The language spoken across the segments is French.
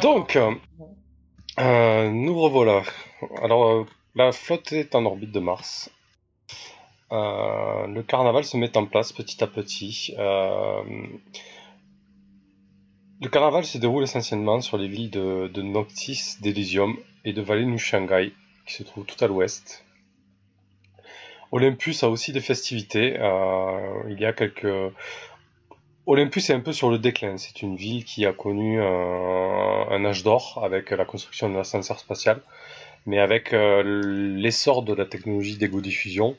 Donc, euh, nous revoilà. Alors, euh, la flotte est en orbite de Mars. Euh, le carnaval se met en place petit à petit. Euh, le carnaval se déroule essentiellement sur les villes de, Noctis, d'Elysium et de Shanghai, qui se trouvent tout à l'ouest. Olympus a aussi des festivités. Euh, il y a quelques. Olympus est un peu sur le déclin. C'est une ville qui a connu un, un âge d'or avec la construction de l'ascenseur spatial. Mais avec euh, l'essor de la technologie d'égo-diffusion,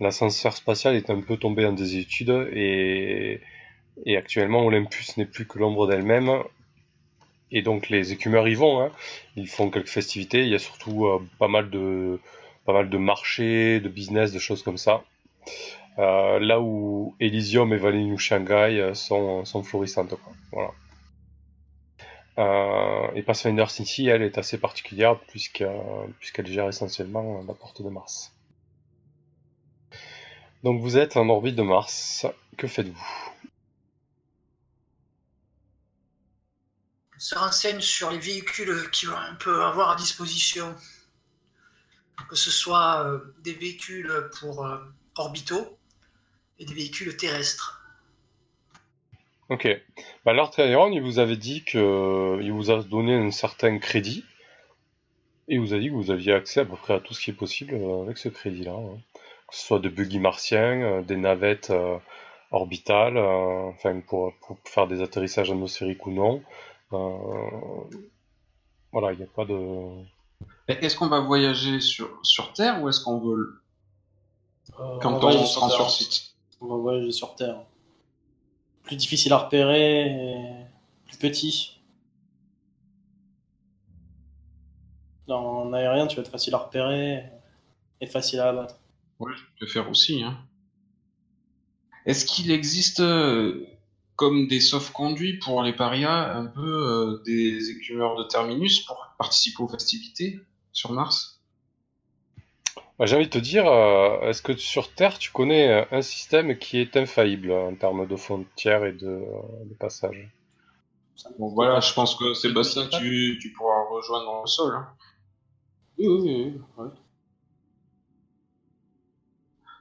l'ascenseur spatial est un peu tombé en désétude et, et actuellement Olympus n'est plus que l'ombre d'elle-même. Et donc les écumeurs y vont. Hein. Ils font quelques festivités. Il y a surtout euh, pas mal de pas mal de marchés, de business, de choses comme ça. Euh, là où Elysium et Valley New Shanghai euh, sont, florissantes. Quoi. Voilà. Euh, et Pathfinder City, elle est assez particulière puisque, puisqu'elle gère essentiellement la porte de Mars. Donc vous êtes en orbite de Mars. Que faites-vous? On se renseigne sur les véhicules qu'on peut avoir à disposition. Que ce soit des véhicules pour orbitaux et des véhicules terrestres. Ok. Bah, Lord il vous avait dit que il vous a donné un certain crédit. Et il vous a dit que vous aviez accès à peu près à tout ce qui est possible euh, avec ce crédit-là. hein. Que ce soit des buggy martiens, euh, des navettes euh, orbitales, euh, enfin pour, pour faire des atterrissages atmosphériques ou non. Euh, voilà, il n'y a pas de... Est-ce qu'on va voyager sur, sur Terre ou est-ce qu'on vole Euh, quand on voyager se rend Terre. sur site? On voyager sur Terre. Plus difficile à repérer, plus petit. En aérien, tu vas être facile à repérer et facile à abattre. Oui, je peux faire aussi. Hein. Est-ce qu'il existe, euh, comme des sauf-conduits pour les parias, un peu euh, des écumeurs de terminus pour participer aux festivités sur Mars? Bah, J'ai envie de te dire, euh, est-ce que sur Terre, tu connais euh, un système qui est infaillible en termes de frontières et de, euh, de passage? Bon, voilà, je pense que Sébastien, tu, tu pourras rejoindre le sol. hein. Oui, oui, oui. oui.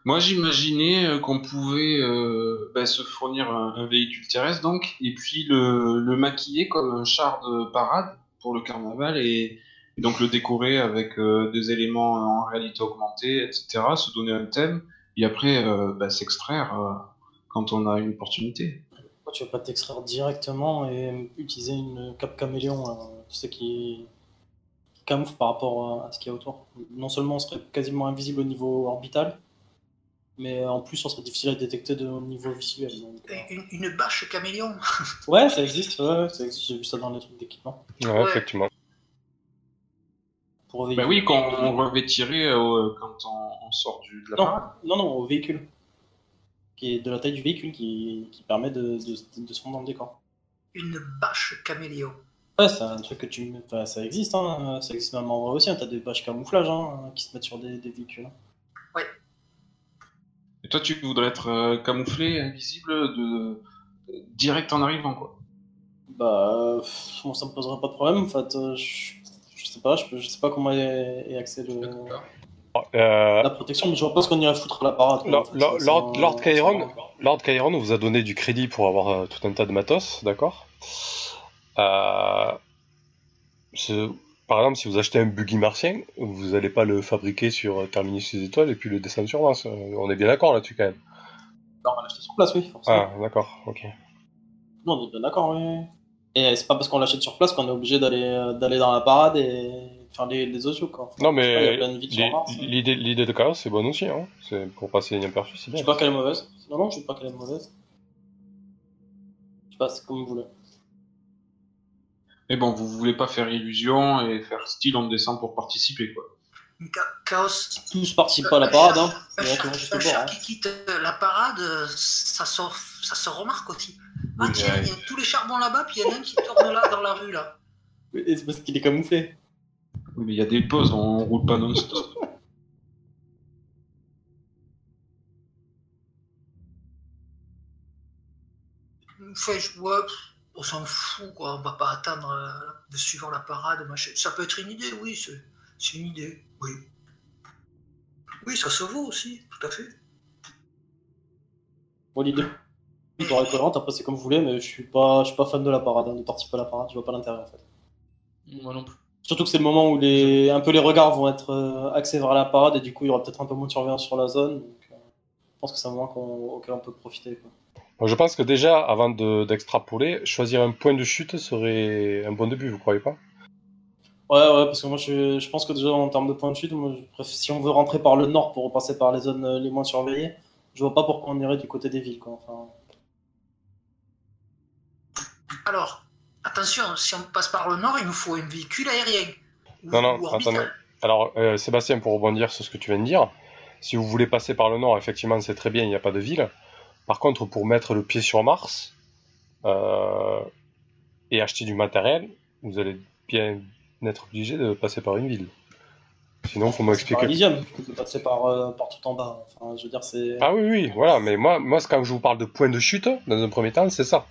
Moi, j'imaginais euh, qu'on pouvait euh, bah, se fournir un, un véhicule terrestre, donc, et puis le, le maquiller comme un char de parade pour le carnaval, et, et donc le décorer avec euh, des éléments en réalité augmentée, etc., se donner un thème, et après euh, bah, s'extraire euh, quand on a une opportunité. Pourquoi tu vas pas t'extraire directement et utiliser une cape caméléon, euh, tu sais, qui, qui camoufle par rapport à ce qu'il y a autour? Non seulement on serait quasiment invisible au niveau orbital, mais en plus on serait difficile à détecter de, au niveau visuel. donc, euh. Une, une bâche caméléon. Ouais, ça existe, ouais, ouais, ça existe, j'ai vu ça dans les trucs d'équipement. Ouais, Ouais. effectivement. Pour Bah oui, quand on revêtirait euh, quand on, on sort du, de la Non, parade. non, non, au véhicule. Qui est de la taille du véhicule qui, qui permet de, de, de se rendre dans le décor. Une bâche caméléon. Ouais, c'est un truc que tu. Enfin, ça existe, hein. Ça existe même en vrai aussi. Hein. T'as des bâches camouflage hein, qui se mettent sur des, des véhicules. Et toi, tu voudrais être euh, camouflé, invisible, de direct en arrivant, quoi. Bah, moi, ça me poserait pas de problème. En fait, euh, je sais pas, je, peux- je sais pas comment est, est axé le, Euh, la protection, mais je vois pas ce qu'on irait foutre à la parade. quoi, en Lord, fait, Lord, vous a donné du crédit pour avoir euh, tout un tas de matos, d'accord? Euh, Par exemple, si vous achetez un buggy martien, vous n'allez pas le fabriquer sur Terminus des étoiles et puis le descendre sur Mars. On est bien d'accord là-dessus quand même. Non, on va l'acheter sur place, oui, forcément. Ah, d'accord, ok. Non, on est bien d'accord, oui. Et c'est pas parce qu'on l'achète sur place qu'on est obligé d'aller euh, d'aller dans la parade et faire les, les audios, quoi. Non, Je mais l'idée l'idée de Chaos, c'est bonne aussi. Hein. C'est pour passer inaperçu, c'est Je bien. sais pas qu'elle est mauvaise. Non, non, je sais pas qu'elle est mauvaise. Je sais pas, c'est comme vous voulez. Mais bon, vous voulez pas faire illusion et faire style on descend pour participer, quoi. Chaos. Tous participent pas à la parade, hein. Un char hein. qui quitte la parade, ça se, ça se remarque aussi. Ah tiens, ouais. il y a tous les charbons là-bas, puis il y en a un qui tourne là, dans la rue, là. C'est parce qu'il est camouflé. Oui, mais il y a des pauses, on roule pas non-stop. Enfin, je vois... on s'en fout, quoi. On va pas attendre euh, de suivre la parade, machin. Ça peut être une idée, oui, c'est une idée, oui. Oui, ça se vaut aussi, tout à fait. Bon, l'idée est cohérente, après c'est comme vous voulez, mais je suis pas, je suis pas fan de la parade, hein, de participer à la parade, je vois pas l'intérêt en fait. Moi non plus. Surtout que c'est le moment où les, un peu les regards vont être euh, axés vers la parade et du coup il y aura peut-être un peu moins de surveillance sur la zone. Donc, euh, je pense que c'est un moment qu'on- auquel on peut profiter. Quoi. Bon, je pense que déjà, avant de- d'extrapoler, choisir un point de chute serait un bon début, vous croyez pas? Ouais, ouais, parce que moi je, je pense que déjà en termes de point de chute, moi, je préfère- si on veut rentrer par le nord pour repasser par les zones euh, les moins surveillées, je vois pas pourquoi on irait du côté des villes. Quoi. Enfin, Alors, attention, si on passe par le nord, il nous faut un véhicule aérien. Ou- Non, non, ou attendez. Alors, euh, Sébastien, pour rebondir sur ce que tu viens de dire, si vous voulez passer par le nord, effectivement, c'est très bien, il n'y a pas de ville. Par contre, pour mettre le pied sur Mars euh, et acheter du matériel, vous allez bien être obligé de passer par une ville. Sinon, faut par m'expliquer. Elysium, tu passer par, euh, par tout en bas. Enfin, je veux dire, c'est. Ah oui, oui, voilà, mais moi, moi, quand je vous parle de point de chute, dans un premier temps, c'est ça.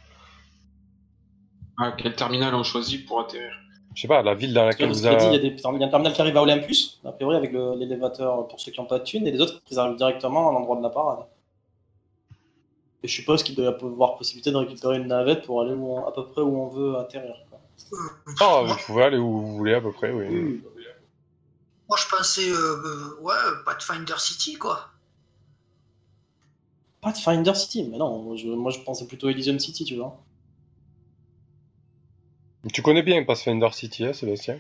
Ah, quel terminal on choisit pour atterrir Je sais pas, la ville dans laquelle vous avez... a des, il y a un terminal qui arrive à Olympus, a priori avec l'élévateur pour ceux qui n'ont pas de thunes, et les autres ils arrivent directement à l'endroit de la parade. Et je suppose qu'il doit y avoir possibilité de récupérer une navette pour aller où on- à peu près où on veut atterrir. quoi. Ah, vous pouvez aller où vous voulez à peu près, oui. moi, je pensais, euh, euh, ouais, Pathfinder City, quoi. Pathfinder City, mais non, je- moi je pensais plutôt Elysium City, tu vois. Tu connais bien Pathfinder City, hein, Sébastien?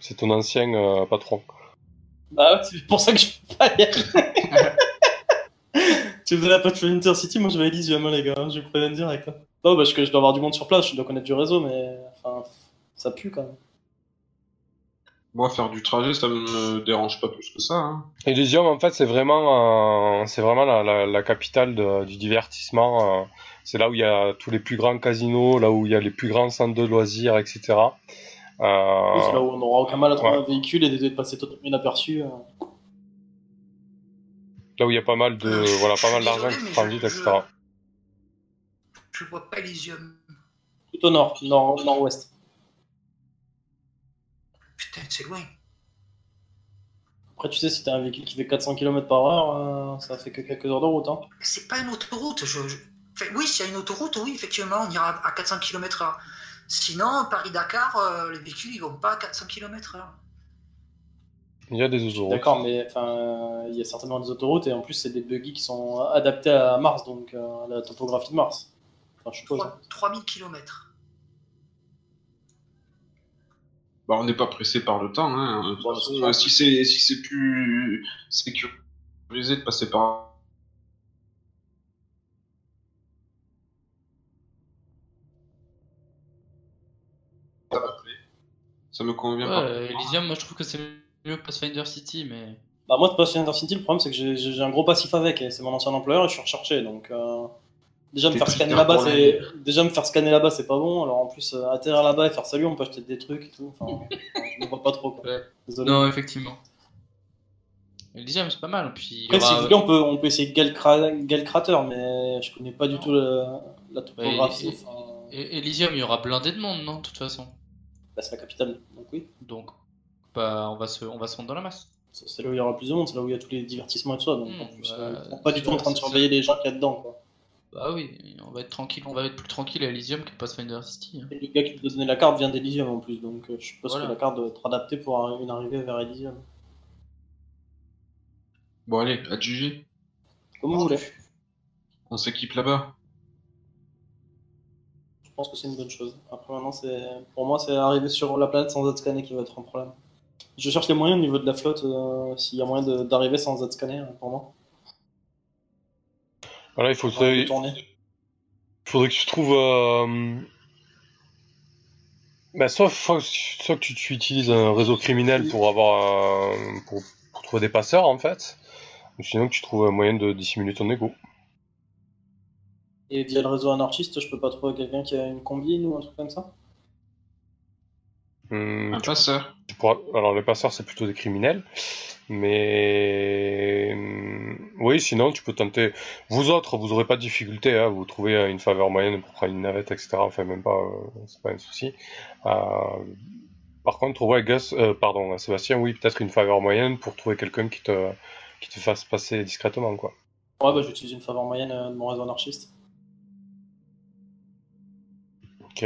C'est ton ancien euh, patron. Bah ouais, c'est pour ça que je peux pas y aller. tu faisais la Pathfinder City, moi je vais à Elysium, hein, les gars, je vous préviens direct. hein. Non, parce que je dois avoir du monde sur place, je dois connaître du réseau, mais enfin, ça pue quand même. Moi, faire du trajet, ça me dérange pas plus que ça. Hein. Elysium, en fait, c'est vraiment, euh, c'est vraiment la, la, la capitale de- du divertissement. euh, c'est là où il y a tous les plus grands casinos, là où il y a les plus grands centres de loisirs, etc. Euh, C'est là où on n'aura aucun mal à trouver ouais. un véhicule et de de passer totalement inaperçu. euh. là où il y a pas mal de, Euh, je- voilà, pas mal d'argent qui mais transite, je- etc. Je vois pas Elysium. Tout au nord, nord, nord-ouest. Putain, c'est loin. Après, tu sais, si t'as un véhicule qui fait 400 km par heure, euh, ça fait que quelques heures de route. Hein. C'est pas une autoroute. Je, je- Enfin, oui, s'il y a une autoroute, oui, effectivement, on ira à 400 km/h. Sinon, Paris-Dakar, euh, les véhicules, ils vont pas à 400 km/h. Il y a des autoroutes. D'accord, mais enfin, il y a certainement des autoroutes et en plus, c'est des buggy qui sont adaptés à Mars, donc euh, à la topographie de Mars. Enfin, je suppose. 3000 km. Bah, on n'est pas pressé par le temps. Hein. Bon, façon, euh, si c'est si c'est plus sécurisé de passer par ça me convient Ouais, pas. Elysium, moi je trouve que c'est mieux que Pathfinder City, mais. Bah, moi, de Pathfinder City, le problème, c'est que j'ai- un gros passif avec, et c'est mon ancien employeur et je suis recherché, donc. euh, Déjà me faire scanner là-bas, c'est déjà me faire scanner là-bas, c'est pas bon. Alors en plus euh, atterrir là-bas et faire salut, on peut acheter des trucs et tout. Enfin, je me vois pas trop. Quoi. Ouais. Désolé. Non, effectivement. Elysium, c'est pas mal. Puis, Après, si vous voulez, on peut, on peut essayer Gal, Cra- Gal Crater, mais je connais pas du tout la, la topographie. Et- Elysium, il y aura blindé de monde, non, de toute façon? Bah, c'est la capitale, donc oui. Donc, bah, on va se, on va se rendre dans la masse. C'est là où il y aura plus de monde, c'est là où il y a tous les divertissements et tout ça. Donc plus, bah, sont pas du tout en train de surveiller les gens qu'il y a dedans. Quoi. Bah oui, on va être tranquille, on va être plus tranquille à Elysium que Pathfinder City. hein. Et le gars qui nous a donné la carte vient d'Elysium en plus, donc euh, je suppose Voilà. que la carte doit être adaptée pour arri- une arrivée vers Elysium. Bon allez, à juger. Comme vous voulez. On s'équipe là-bas. Je pense que c'est une bonne chose. Après, maintenant, c'est pour moi, c'est arriver sur la planète sans être scanné qui va être un problème. Je cherche les moyens au niveau de la flotte, euh, s'il y a moyen d'arriver sans être scanné hein, pour moi. Voilà, il Pour faudrait, que tu trouves. Euh... Bah, soit, soit, soit que tu, tu utilises un réseau criminel pour avoir un- pour, pour trouver des passeurs en fait, ou sinon que tu trouves un moyen de dissimuler ton ego. Et via le réseau anarchiste, je peux pas trouver quelqu'un qui a une combine ou un truc comme ça? Hum, Un passeur. tu pourras- Alors les passeurs c'est plutôt des criminels, mais hum, oui sinon tu peux tenter. Vous autres vous aurez pas de difficulté, hein, vous trouvez euh, une faveur moyenne pour prendre une navette etc. Enfin même pas, euh, c'est pas un souci. Euh, par contre ouais Gus, euh, pardon Sébastien oui peut-être une faveur moyenne pour trouver quelqu'un qui te qui te fasse passer discrètement quoi. Ouais, bah j'utilise une faveur moyenne euh, de mon réseau anarchiste. Ok.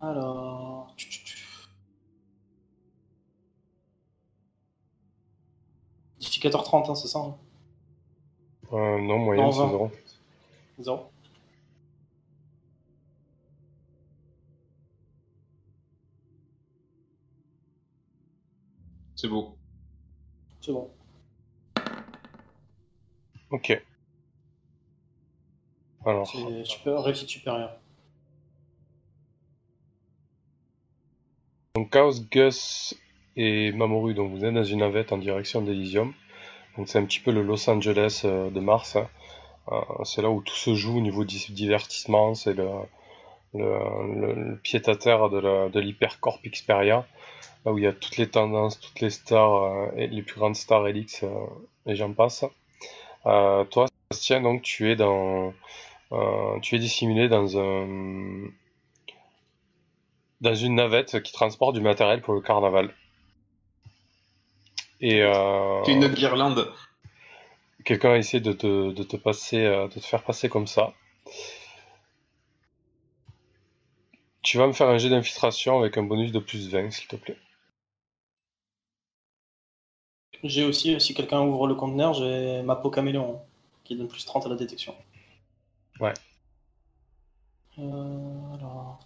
Alors. tchou, tchou, tchou. Difficulté 30, hein, c'est ça hein Euh, non moyenne c'est vingt. zéro. Zéro. C'est beau. C'est bon. Ok. Alors. C'est super, réussite supérieure. Donc Chaos, Gus et Mamoru, donc vous êtes dans une navette en direction d'Elysium. Donc c'est un petit peu le Los Angeles euh, de Mars. hein. Euh, c'est là où tout se joue au niveau du divertissement. C'est le, le, le, le pied-à-terre de la- de l'Hypercorp Xperia. Là où il y a toutes les tendances, toutes les stars, euh, et les plus grandes stars Elix et j'en passe. Euh, toi, Sébastien, donc tu es dans, euh, tu es dissimulé dans un, dans une navette qui transporte du matériel pour le carnaval. Et euh, une guirlande. quelqu'un a essayé de te, de te passer, euh, de te faire passer comme ça. Tu vas me faire un jet d'infiltration avec un bonus de plus 20, s'il te plaît. J'ai aussi, si quelqu'un ouvre le conteneur, j'ai ma peau caméléon, qui donne plus 30 à la détection. Ouais. Euh, alors.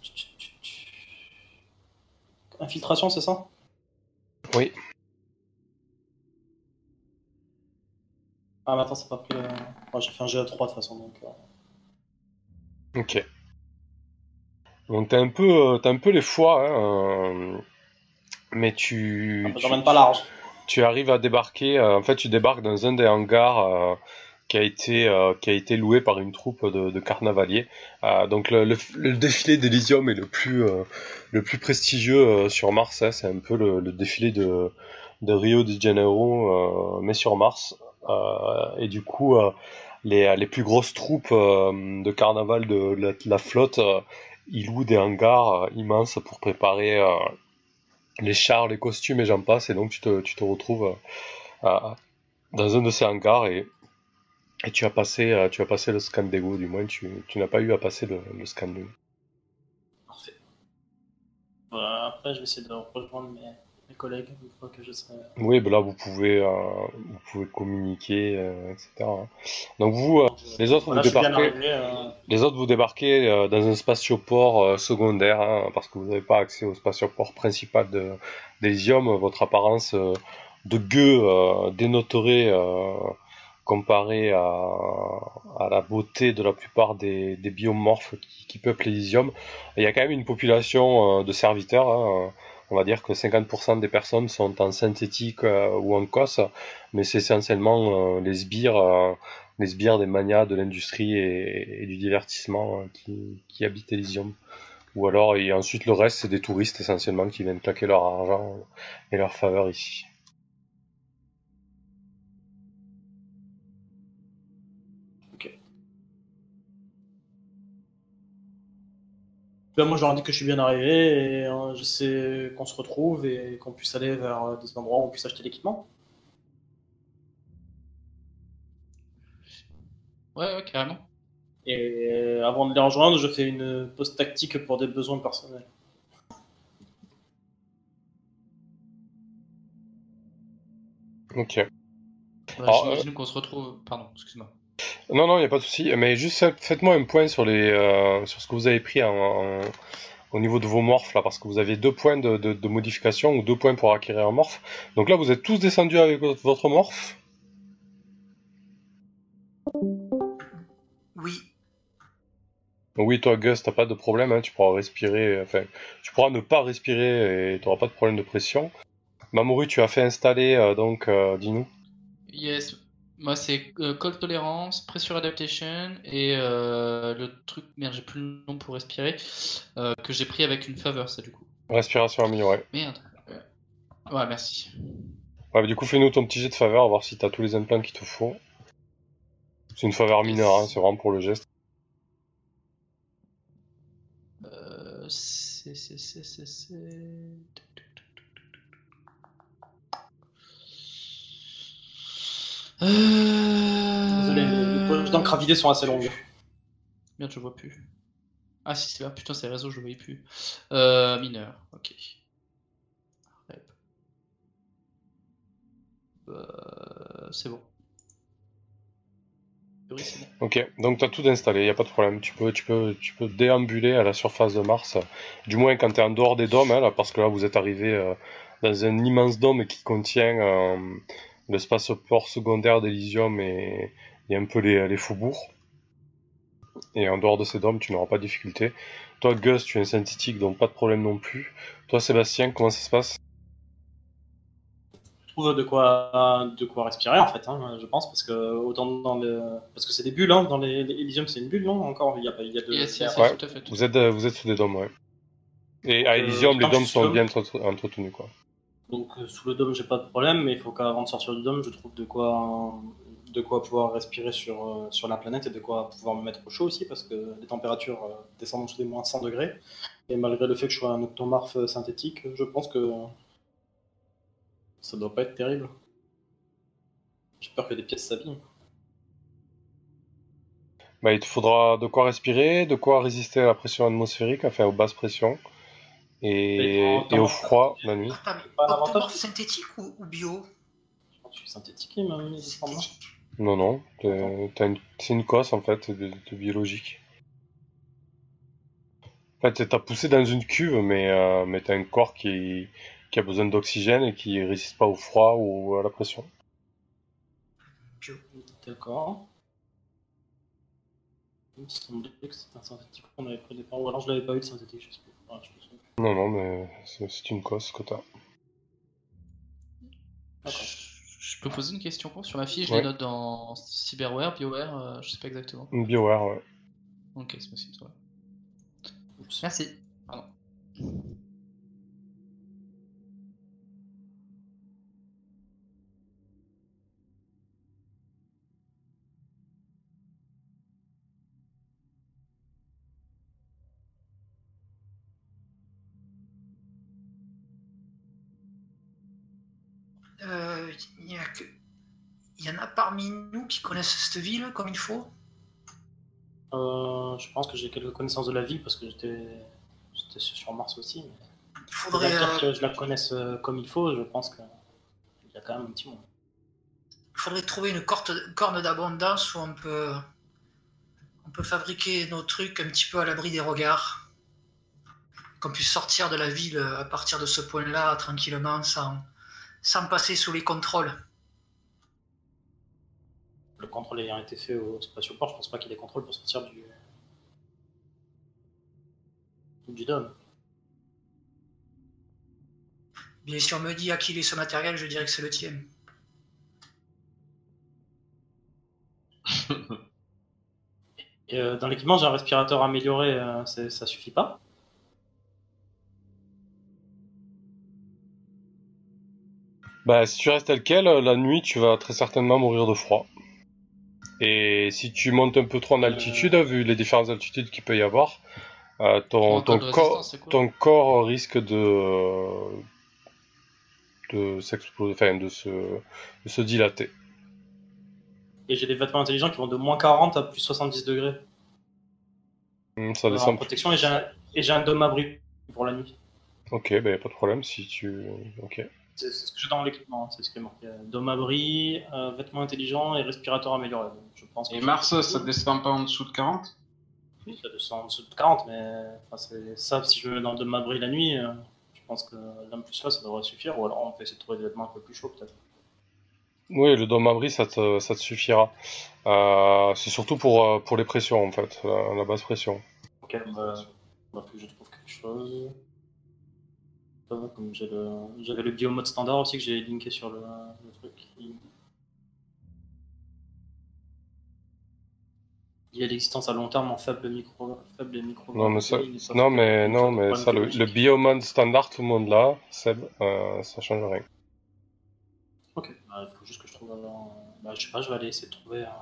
Infiltration, c'est ça? Oui. Ah, mais attends, c'est pas pris. euh, ouais, j'ai fait un G à 3 de toute façon, donc. euh, Ok. Donc t'as un peu, euh, t'as un peu les foies, hein, euh, mais tu, quand même pas large. Tu arrives à débarquer. euh, en fait, tu débarques dans un des hangars euh, qui a été euh, qui a été loué par une troupe de, carnavaliers. Donc le, défilé d'Elysium est le plus le plus prestigieux sur Mars. hein, c'est un peu le, défilé de Rio de Janeiro, mais sur Mars. Et du coup, les les plus grosses troupes de carnaval de la, flotte, ils louent des hangars immenses pour préparer les chars, les costumes et j'en passe. Et donc tu te tu te retrouves euh, dans un de ces hangars et et tu as passé, euh, tu as passé le scan d'ego, du moins tu, tu n'as pas eu à passer le, le scan de Parfait. Voilà, après, je vais essayer de rejoindre mes, collègues une fois que je serai. Oui, ben là vous pouvez, euh, vous pouvez communiquer, euh, etc. hein. Donc vous, euh, les autres Voilà, vous débarquez, arrivé. euh, les autres vous débarquez euh, dans un spatioport euh, secondaire, hein, parce que vous n'avez pas accès au spatioport principal de d'Elysium. Votre apparence euh, de gueux euh, dénoterait euh, comparé à, à la beauté de la plupart des, des biomorphes qui, qui peuplent Elysium. Il y a quand même une population euh, de serviteurs. hein, on va dire que 50% des personnes sont en synthétique euh, ou en cosse, mais c'est essentiellement euh, les sbires, euh, les sbires des manias de l'industrie et, du divertissement euh, qui, qui habitent Elysium. Ou alors, et ensuite le reste, c'est des touristes essentiellement qui viennent claquer leur argent et leur faveur ici. Ben, moi, je leur dis que je suis bien arrivé et euh, je sais qu'on se retrouve et qu'on puisse aller vers euh, des endroits où on puisse acheter l'équipement. Ouais, ouais, carrément. Et euh, avant de les rejoindre, je fais une pause tactique pour des besoins personnels. Ok. Alors, J'imagine qu'on se retrouve. Pardon, excuse-moi. Non, non, il n'y a pas de souci. Mais juste faites- faites-moi un point sur les, euh, sur ce que vous avez pris en, en- au niveau de vos morphes là, parce que vous avez deux points de, de, de modification ou deux points pour acquérir un morphe. Donc là, vous êtes tous descendus avec votre, morphe. Oui, oui, toi, Gus, t'as pas de problème, hein, tu pourras respirer, enfin, tu pourras ne pas respirer et tu n'auras pas de problème de pression. Mamoru, tu as fait installer, euh, donc, euh, dis-nous. Yes. Moi, c'est euh, cold tolerance, pressure adaptation et euh, le truc, merde, j'ai plus le nom pour respirer, euh, que j'ai pris avec une faveur, ça du coup. Respiration améliorée. Merde. Ouais, merci. Ouais, mais du coup, fais-nous ton petit jet de faveur, voir si t'as tous les implants qu'il te faut. C'est une faveur mineure, hein, c'est vraiment pour le geste. Euh, c'est, c'est, c'est, c'est, c'est... Désolé, les poches d'encre à vider sont assez longues. Merde, je vois plus. Ah si, c'est là, putain, c'est réseau, je le voyais plus. Euh, mineur, ok. Euh, c'est bon. Oui, c'est bon. Ok, donc t'as tout installé, y a pas de problème. Tu peux, tu peux, tu peux déambuler à la surface de Mars, du moins quand t'es en dehors des dômes, hein, là, parce que là vous êtes arrivé euh, dans un immense dôme qui contient euh, l'espace port secondaire d'Elysium et, et un peu les, les faubourgs. Et en dehors de ces dômes, tu n'auras pas de difficulté. Toi, Gus, tu es un synthétique, donc pas de problème non plus. Toi, Sébastien, comment ça se passe? Je trouve de quoi, de quoi respirer en fait, hein, je pense, parce que autant dans le, parce que c'est des bulles, hein, dans les, les Elysium c'est une bulle, non Encore, il y a pas, il y a de. Yes, yes, Ouais. tout à fait. tout Vous êtes, euh, vous êtes sous des dômes, ouais. Et à Euh, Elysium, les dômes sont bien entre- entretenus, quoi. Donc euh, sous le dôme, j'ai pas de problème, mais il faut qu'avant de sortir du dôme, je trouve de quoi, de quoi pouvoir respirer sur, euh, sur la planète et de quoi pouvoir me mettre au chaud aussi, parce que les températures euh, descendent en dessous des moins 100 degrés. Et malgré le fait que je sois un octomorphe synthétique, je pense que ça doit pas être terrible. J'ai peur que des pièces s'abîment. Bah, il te faudra de quoi respirer, de quoi résister à la pression atmosphérique, enfin aux basses pressions, et, Et au froid la nuit. Pas octomorphe synthétique ou, ou bio Je pense que je suis synthétique, il m'a mis. Synthétique. Non, non, t'es- t'as une- c'est une cosse en fait de, de biologique. En fait, t'as poussé dans une cuve, mais, euh, mais t'as un corps qui, qui a besoin d'oxygène et qui résiste pas au froid ou à la pression. Bio. D'accord. Il me semblait que c'était un synthétique qu'on avait pris au départ, ou alors je l'avais pas eu de synthétique, je sais plus. Ouais, je me souviens plus. Non, non, mais c'est une cosse que t'as. Je peux poser une question pour sur ma fiche, je Ouais. les note dans cyberware, bioware, euh, je sais pas exactement. BioWare, ouais. Ok, c'est possible. Merci. Pardon. Euh, Il y, a que- il y en a parmi nous qui connaissent cette ville comme il faut? Euh, je pense que j'ai quelques connaissances de la ville parce que j'étais sur Mars aussi. Mais... Il faudrait, dire euh, que je la connaisse euh, comme il faut, je pense qu'il y a quand même un petit monde. il faudrait trouver une corne d'abondance où on peut, on peut fabriquer nos trucs un petit peu à l'abri des regards. Qu'on puisse sortir de la ville à partir de ce point-là tranquillement sans, sans passer sous les contrôles. Le contrôle ayant été fait au spatioport, je pense pas qu'il y ait des contrôles pour sortir du. du dôme. Bien si on me dit à qui il est ce matériel, je dirais que c'est le tien. Et euh, dans l'équipement, j'ai un respirateur amélioré, euh, ça suffit pas. Bah, si tu restes tel quel, la nuit, tu vas très certainement mourir de froid. Et si tu montes un peu trop en altitude, vu les différentes altitudes qu'il peut y avoir, euh, ton, ton, corps, ton risque de, de s'exploser, enfin, de se, de se dilater. Et j'ai des vêtements intelligents qui vont de moins 40 à plus 70 degrés. Hmm, Ça euh, en descend. protection et j'ai un, et j'ai un dôme abri pour la nuit. Ok, bah, y a pas de problème si tu. Ok. C'est ce que j'ai dans l'équipement, hein, c'est ce qui est marqué. Dôme abri, euh, vêtements intelligents et respirateur amélioré. Donc, je pense Et Mars, ça descend pas en dessous de 40 Oui, ça descend en dessous de 40, mais enfin, c'est ça, si je me mets dans le dôme abri la nuit, euh, je pense que l'un plus là, ça devrait suffire. Ou alors on peut essayer de trouver des vêtements un peu plus chauds peut-être. Oui, le dôme abri, ça te, ça te suffira. Euh, c'est surtout pour, pour les pressions, en fait, la, la basse pression. Ok, bah, bah, que je trouve quelque chose. Comme j'ai le- j'avais le biomode standard aussi que j'ai linké sur le, le truc. Il y a l'existence à long terme en faible micro, faible et micro. Non, mais ça, non, mais, non, mais ça, le, le biologique. biomode standard, tout le monde là, Seb, euh, ça change rien. Ok, bah, il faut juste que je trouve. un- Bah, je sais pas, je vais aller essayer de trouver un.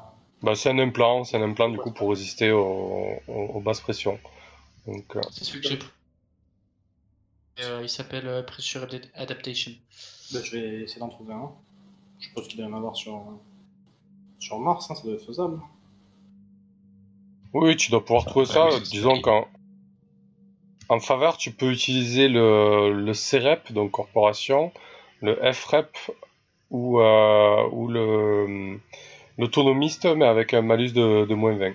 Bah, c'est un implant, c'est un implant du coup pour résister aux, aux- aux basses pressions. Donc, euh, C'est celui que j'ai pris. Euh, il s'appelle euh, Pressure Ad- Adaptation. Bah, je vais essayer d'en trouver un. Je pense qu'il doit y en avoir sur, sur Mars, hein, ça doit être faisable. oui, tu dois pouvoir trouver ça. Disons qu'en en faveur, tu peux utiliser le, le CREP, donc corporation, le FREP ou, euh, ou le l'autonomiste, mais avec un malus de, de moins 20.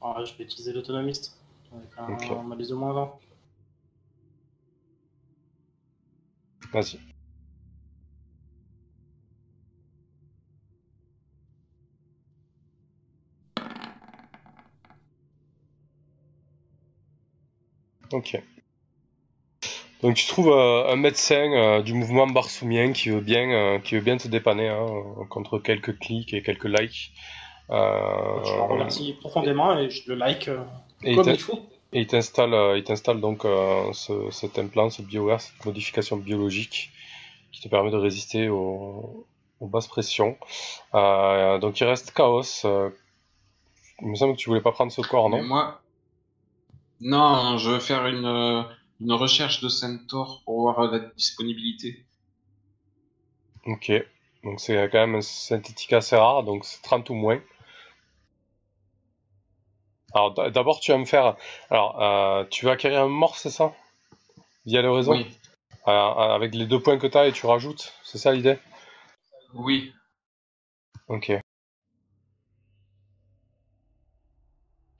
Alors là, je vais utiliser l'autonomiste. Avec un, Ok. un malus de moins 20. Vas-y. Ok. Donc tu trouves euh, un médecin euh, du mouvement barsoumien qui veut bien, euh, qui veut bien te dépanner hein, contre quelques clics et quelques likes. Je le remercie profondément et je le like et il comme t'in- il faut. et il t'installe, euh, il t'installe donc euh, ce, cet implant, ce BioWare, cette modification biologique qui te permet de résister aux, aux basses pressions. Euh, donc il reste Chaos. il me semble que tu voulais pas prendre ce corps, Mais non moi, non, je veux faire une, une recherche de Centaur pour voir la disponibilité. Ok. Donc c'est quand même un synthétique assez rare, donc c'est 30 ou moins. Alors d'abord tu vas me faire... Alors euh, tu vas acquérir un morph, c'est ça? Via le réseau? Oui, Euh, Avec les deux points que tu as et tu rajoutes, c'est ça l'idée? Oui. Ok.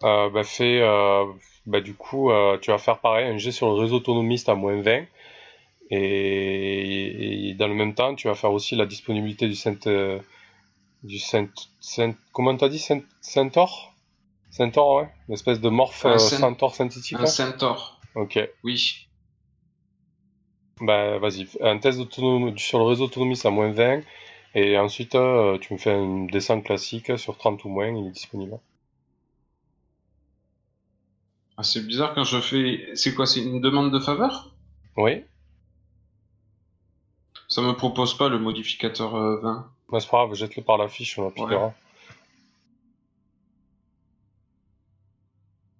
Euh, bah, fais, euh, bah, du coup, euh, tu vas faire pareil, un jet sur le réseau autonomiste à moins 20. Et, et dans le même temps, tu vas faire aussi la disponibilité du Saint, euh, du Saint, Saint, comment t'as dit, Saint? Centaur, ouais. Une espèce de morphe Un euh, Cent- Centaur synthétique. Un là. Centaur, Ok. oui. Bah, vas-y. Un test d'autonomie sur le réseau autonomiste à moins 20. Et ensuite, euh, tu me fais une descente classique sur 30 ou moins, il est disponible. Ah, c'est bizarre quand je fais. C'est quoi, c'est une demande de faveur? Oui. Ça me propose pas le modificateur euh, 20. Bah, c'est pas grave, jette-le par la fiche, on appliquera.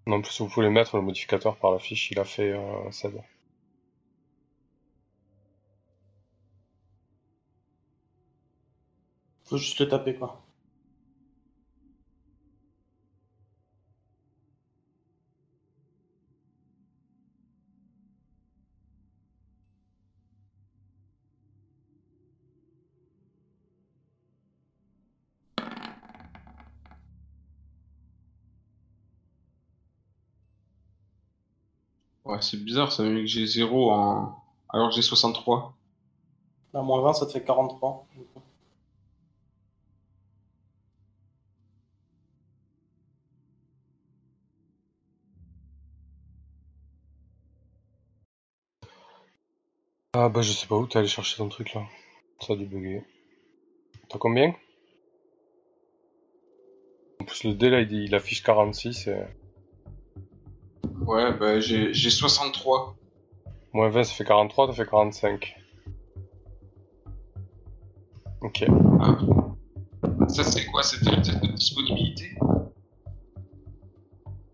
Non, en plus, vous pouvez mettre le modificateur par la fiche, il a fait euh, 16. Faut juste le taper, quoi. Ouais, c'est bizarre, ça veut dire que j'ai 0 en. Alors que j'ai 63. À moins 20, ça te fait 43. du coup. Ah bah je sais pas où t'es allé chercher ton truc là. Ça a dû bugger. T'as combien? En plus le dé là il, il affiche 46 et Ouais, bah j'ai j'ai 63. moins 20 ça fait 43, t'as fait 45. Ok. Ah. Ça c'est quoi? C'était le test de disponibilité?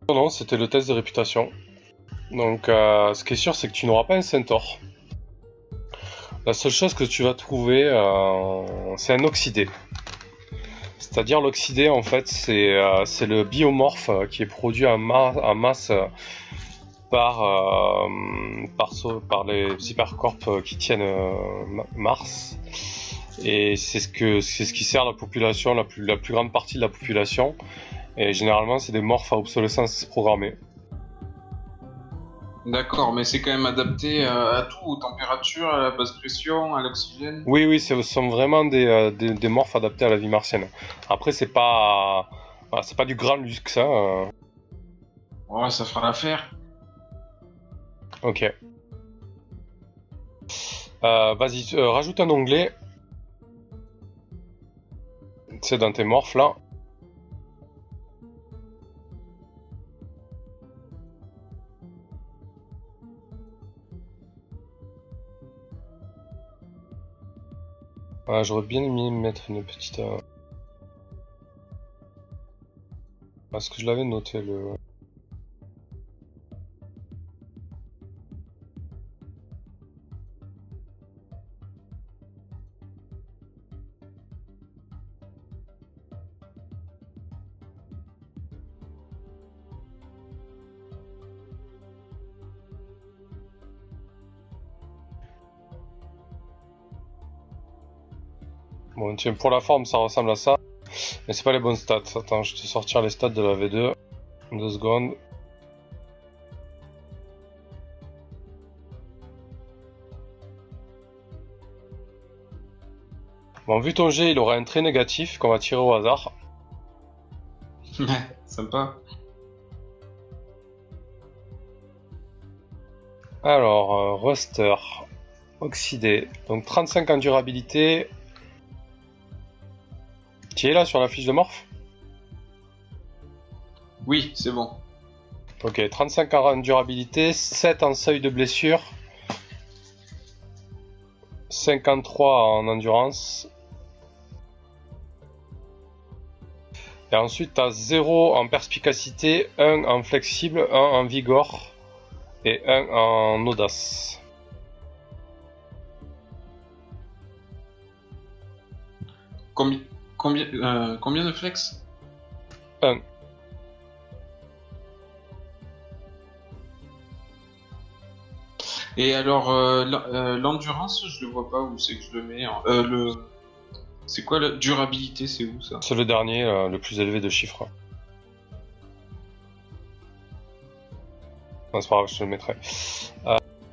Non, non, c'était le test de réputation. Donc, euh, ce qui est sûr, c'est que tu n'auras pas un centaure. La seule chose que tu vas trouver, euh, c'est un oxydé. C'est-à-dire l'oxydé, en fait, c'est euh, le biomorphe qui est produit en, ma- en masse par, euh, par, les hypercorps euh, qui tiennent euh, Ma- Mars. Et c'est ce, que, c'est ce qui sert la population, la plus, la plus grande partie de la population. Et généralement, c'est des morphes à obsolescence programmée. D'accord, mais c'est quand même adapté à tout, aux températures, à la basse pression, à l'oxygène. Oui, oui, ce sont vraiment des, des, des morphes adaptés à la vie martienne. Après, c'est pas, c'est pas du grand luxe, hein. Ouais, ça fera l'affaire. Ok. Euh, vas-y, euh, rajoute un onglet. C'est dans tes morphes là. J'aurais bien aimé mettre une petite. Euh, parce que je l'avais noté le. Bon, tiens, pour la forme, ça ressemble à ça. Mais c'est pas les bonnes stats. Attends, je vais te sortir les stats de la V2. Deux secondes. Bon, vu ton jet, il aura un trait négatif qu'on va tirer au hasard. Sympa. Alors, euh, roster. Oxydé. Donc 35 en durabilité. Tu es là sur la fiche de morph? Oui, c'est bon. Ok, 35 en durabilité, 7 en seuil de blessure, 53 en endurance. Et ensuite, tu as 0 en perspicacité, 1 en flexible, 1 en vigor et 1 en audace. Combi- combien, euh, combien de flex Un. Et alors, euh, euh, l'endurance, je le vois pas où c'est que je le mets. hein. Euh, le... C'est quoi la durabilité C'est où ça? C'est le dernier, euh, le plus élevé de chiffres. Non, c'est pas grave, je te le mettrai.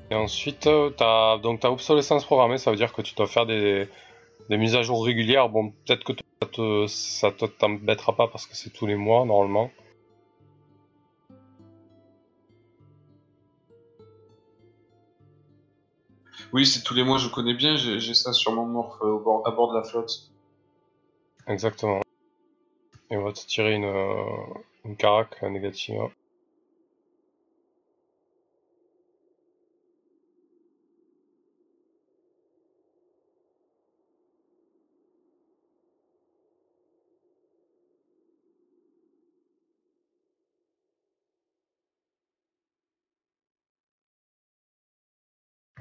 Et ensuite, t'as donc t'as obsolescence programmée, ça veut dire que tu dois faire des, des mises à jour régulières. Bon, peut-être que te, ça te t'embêtera pas parce que c'est tous les mois normalement. Oui, c'est tous les mois, je connais bien. J'ai ça sur mon morph euh, au bord, à bord de la flotte. Exactement. Et on va te tirer une, euh, une carac négative.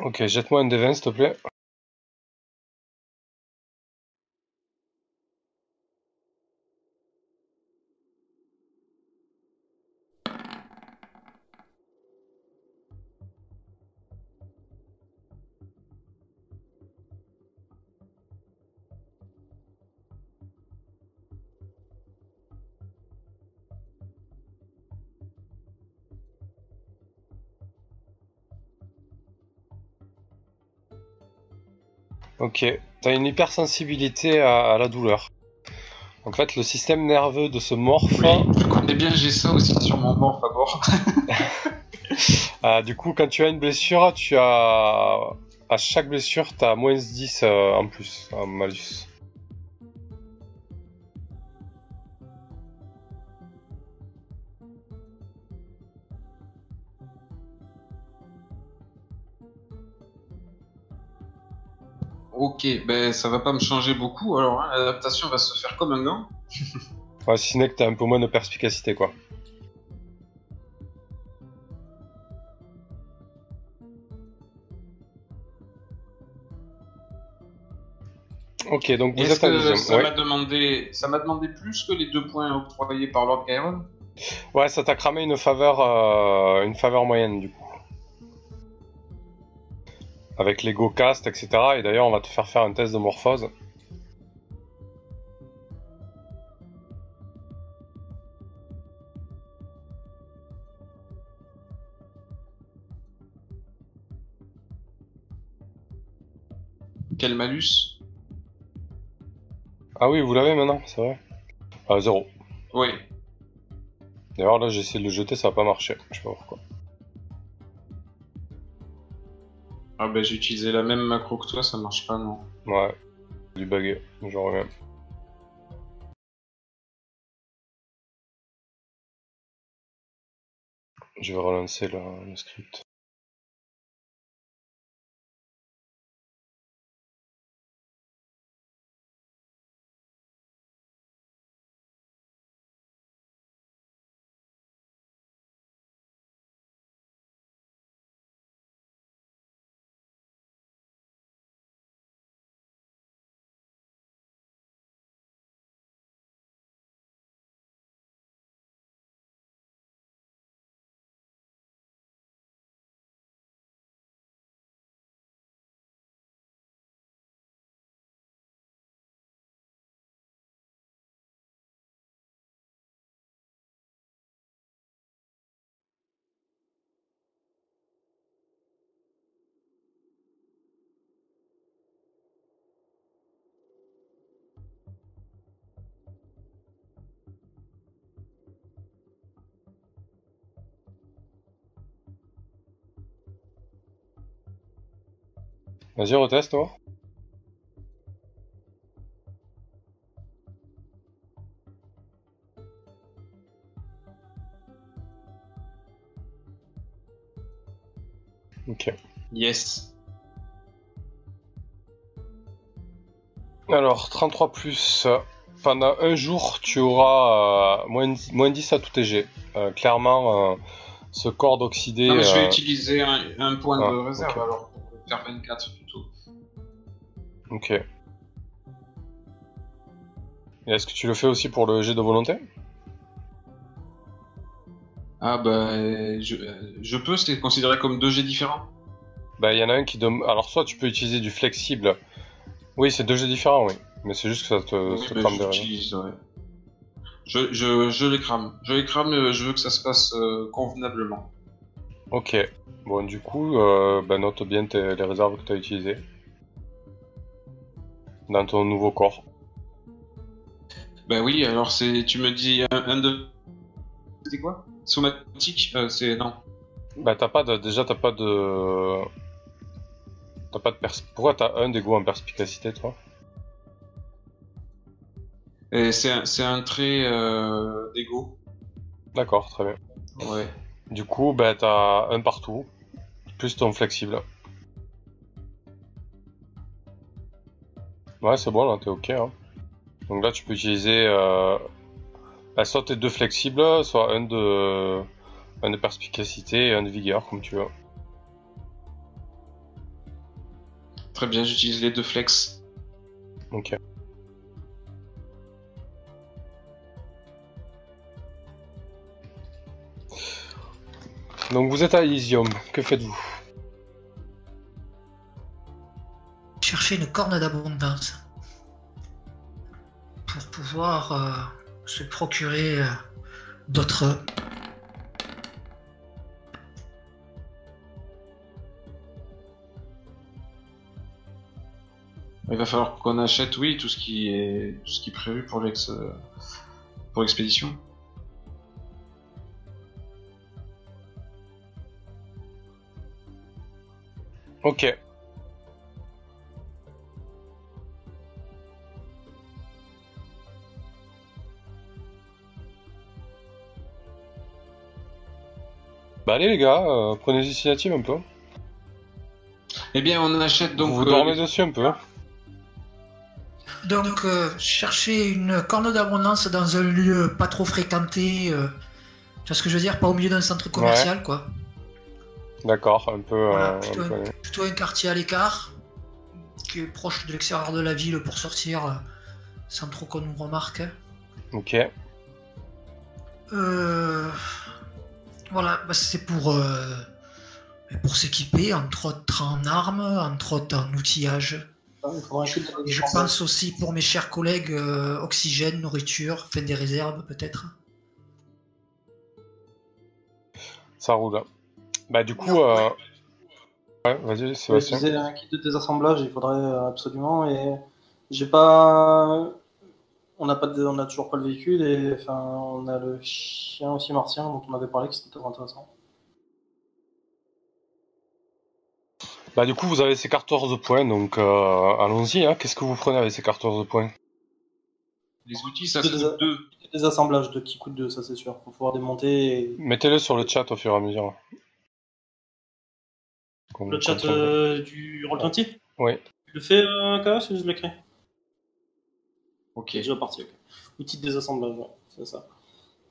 Ok, jette-moi un D20 s'il te plaît. Ok, t'as une hypersensibilité à, à la douleur. En fait, le système nerveux de ce morph, Oui, je connais bien, j'ai ça aussi sur mon morph à bord. euh, du coup, quand tu as une blessure, tu as. À chaque blessure, t'as moins 10 euh, en plus, en malus. Ok, ben ça va pas me changer beaucoup. Alors, hein, l'adaptation va se faire comme un gant. Ouais, si ce n'est que t'as un peu moins de perspicacité, quoi. Ok, donc vous êtes en que ça Ouais. m'a demandé, ça m'a demandé plus que les deux points octroyés par Lord Gyron ouais, ça t'a cramé une faveur, euh, une faveur moyenne, du coup. Avec les go cast, etc. Et d'ailleurs, on va te faire faire un test de morphose. Quel malus? Ah oui, vous l'avez maintenant, c'est vrai. Ah, zéro. Oui. D'ailleurs, là, j'ai essayé de le jeter, ça a pas marché. Je sais pas pourquoi. Ah ben j'ai utilisé la même macro que toi, ça marche pas non. Ouais, du bug, je reviens. Je vais relancer le script. Vas-y, reteste, toi. Ok. Yes. Alors, 33 plus. euh, Pendant un jour, tu auras euh, moins, moins 10 à tout jets. Euh, clairement, euh, ce corps d'oxydé. Non, mais je vais euh, utiliser un, un point de ah, réserve ok. alors pour faire 24 plutôt. Ok. Et est-ce que tu le fais aussi pour le jet de volonté? Ah bah je, euh, je peux, c'est considéré comme deux jets différents? Bah, il y en a un qui donne. Alors, soit tu peux utiliser du flexible. Oui, c'est deux jets différents, oui. Mais c'est juste que ça te, Oui, ça te crame j'utilise, ouais. Je, je, je les crame. Je les crame, euh, je veux que ça se passe euh, convenablement. Ok. Bon, du coup, euh, bah, note bien tes- les réserves que tu as utilisées. Dans ton nouveau corps. Bah oui, alors c'est. Tu me dis un, un de. C'était quoi? Somatique euh, C'est. Non. Bah, t'as pas de. Déjà, t'as pas de. T'as pas de pers... Pourquoi t'as un dégoût en perspicacité, toi? Et C'est un, c'est un trait euh, d'ego. D'accord, très bien. Ouais. Du coup, bah, t'as un partout. Plus ton flexible. Ouais, c'est bon, là, t'es ok. Hein. Donc là, tu peux utiliser euh, bah, soit tes deux flexibles, soit un de, un de perspicacité et un de vigueur, comme tu veux. Très bien, j'utilise les deux flex. Ok. Donc vous êtes à Elysium, que faites-vous? Chercher une corne d'abondance. Pour pouvoir euh, se procurer euh, d'autres. Il va falloir qu'on achète, oui, tout ce qui est, tout ce qui est prévu pour l'ex, pour l'expédition. Ok. Bah allez les gars, euh, prenez l'initiative un peu. Eh bien, on achète donc. vous euh, dormez dessus un peu. hein. Donc, euh, chercher une corne d'abondance dans un lieu pas trop fréquenté. euh, tu vois ce que je veux dire? Pas au milieu d'un centre commercial, quoi. D'accord, un peu. Voilà, euh, plutôt, un peu- plutôt un quartier à l'écart, qui est proche de l'extérieur de la ville pour sortir euh, sans trop qu'on nous remarque. Ok. Euh, voilà, bah, c'est pour, euh, pour s'équiper, entre autres en armes, entre autres en outillage. Et je pense aussi pour mes chers collègues, euh, oxygène, nourriture, fin des réserves peut-être. Ça roule. Bah du coup, Ouais. euh... ouais, vas-y Sébastien. un kit de désassemblage, il faudrait absolument. Et j'ai pas. On n'a pas de- on a toujours pas le véhicule et enfin on a le chien aussi martien dont on avait parlé qui c'était très intéressant. Bah du coup vous avez ces 14 points, donc euh, allons-y. Hein. Qu'est-ce que vous prenez avec ces 14 points Les outils, ça De se désa- deux. Désassemblage de qui coûte 2, ça c'est sûr, pour pouvoir démonter. Et... Mettez-le sur le chat au fur et à mesure. Le chat euh, du Roll20 Oui. Tu le fais, euh, Chaos, ou je l'écris Ok. Déjà parti, ok. Outil de désassemblage, ouais, c'est ça.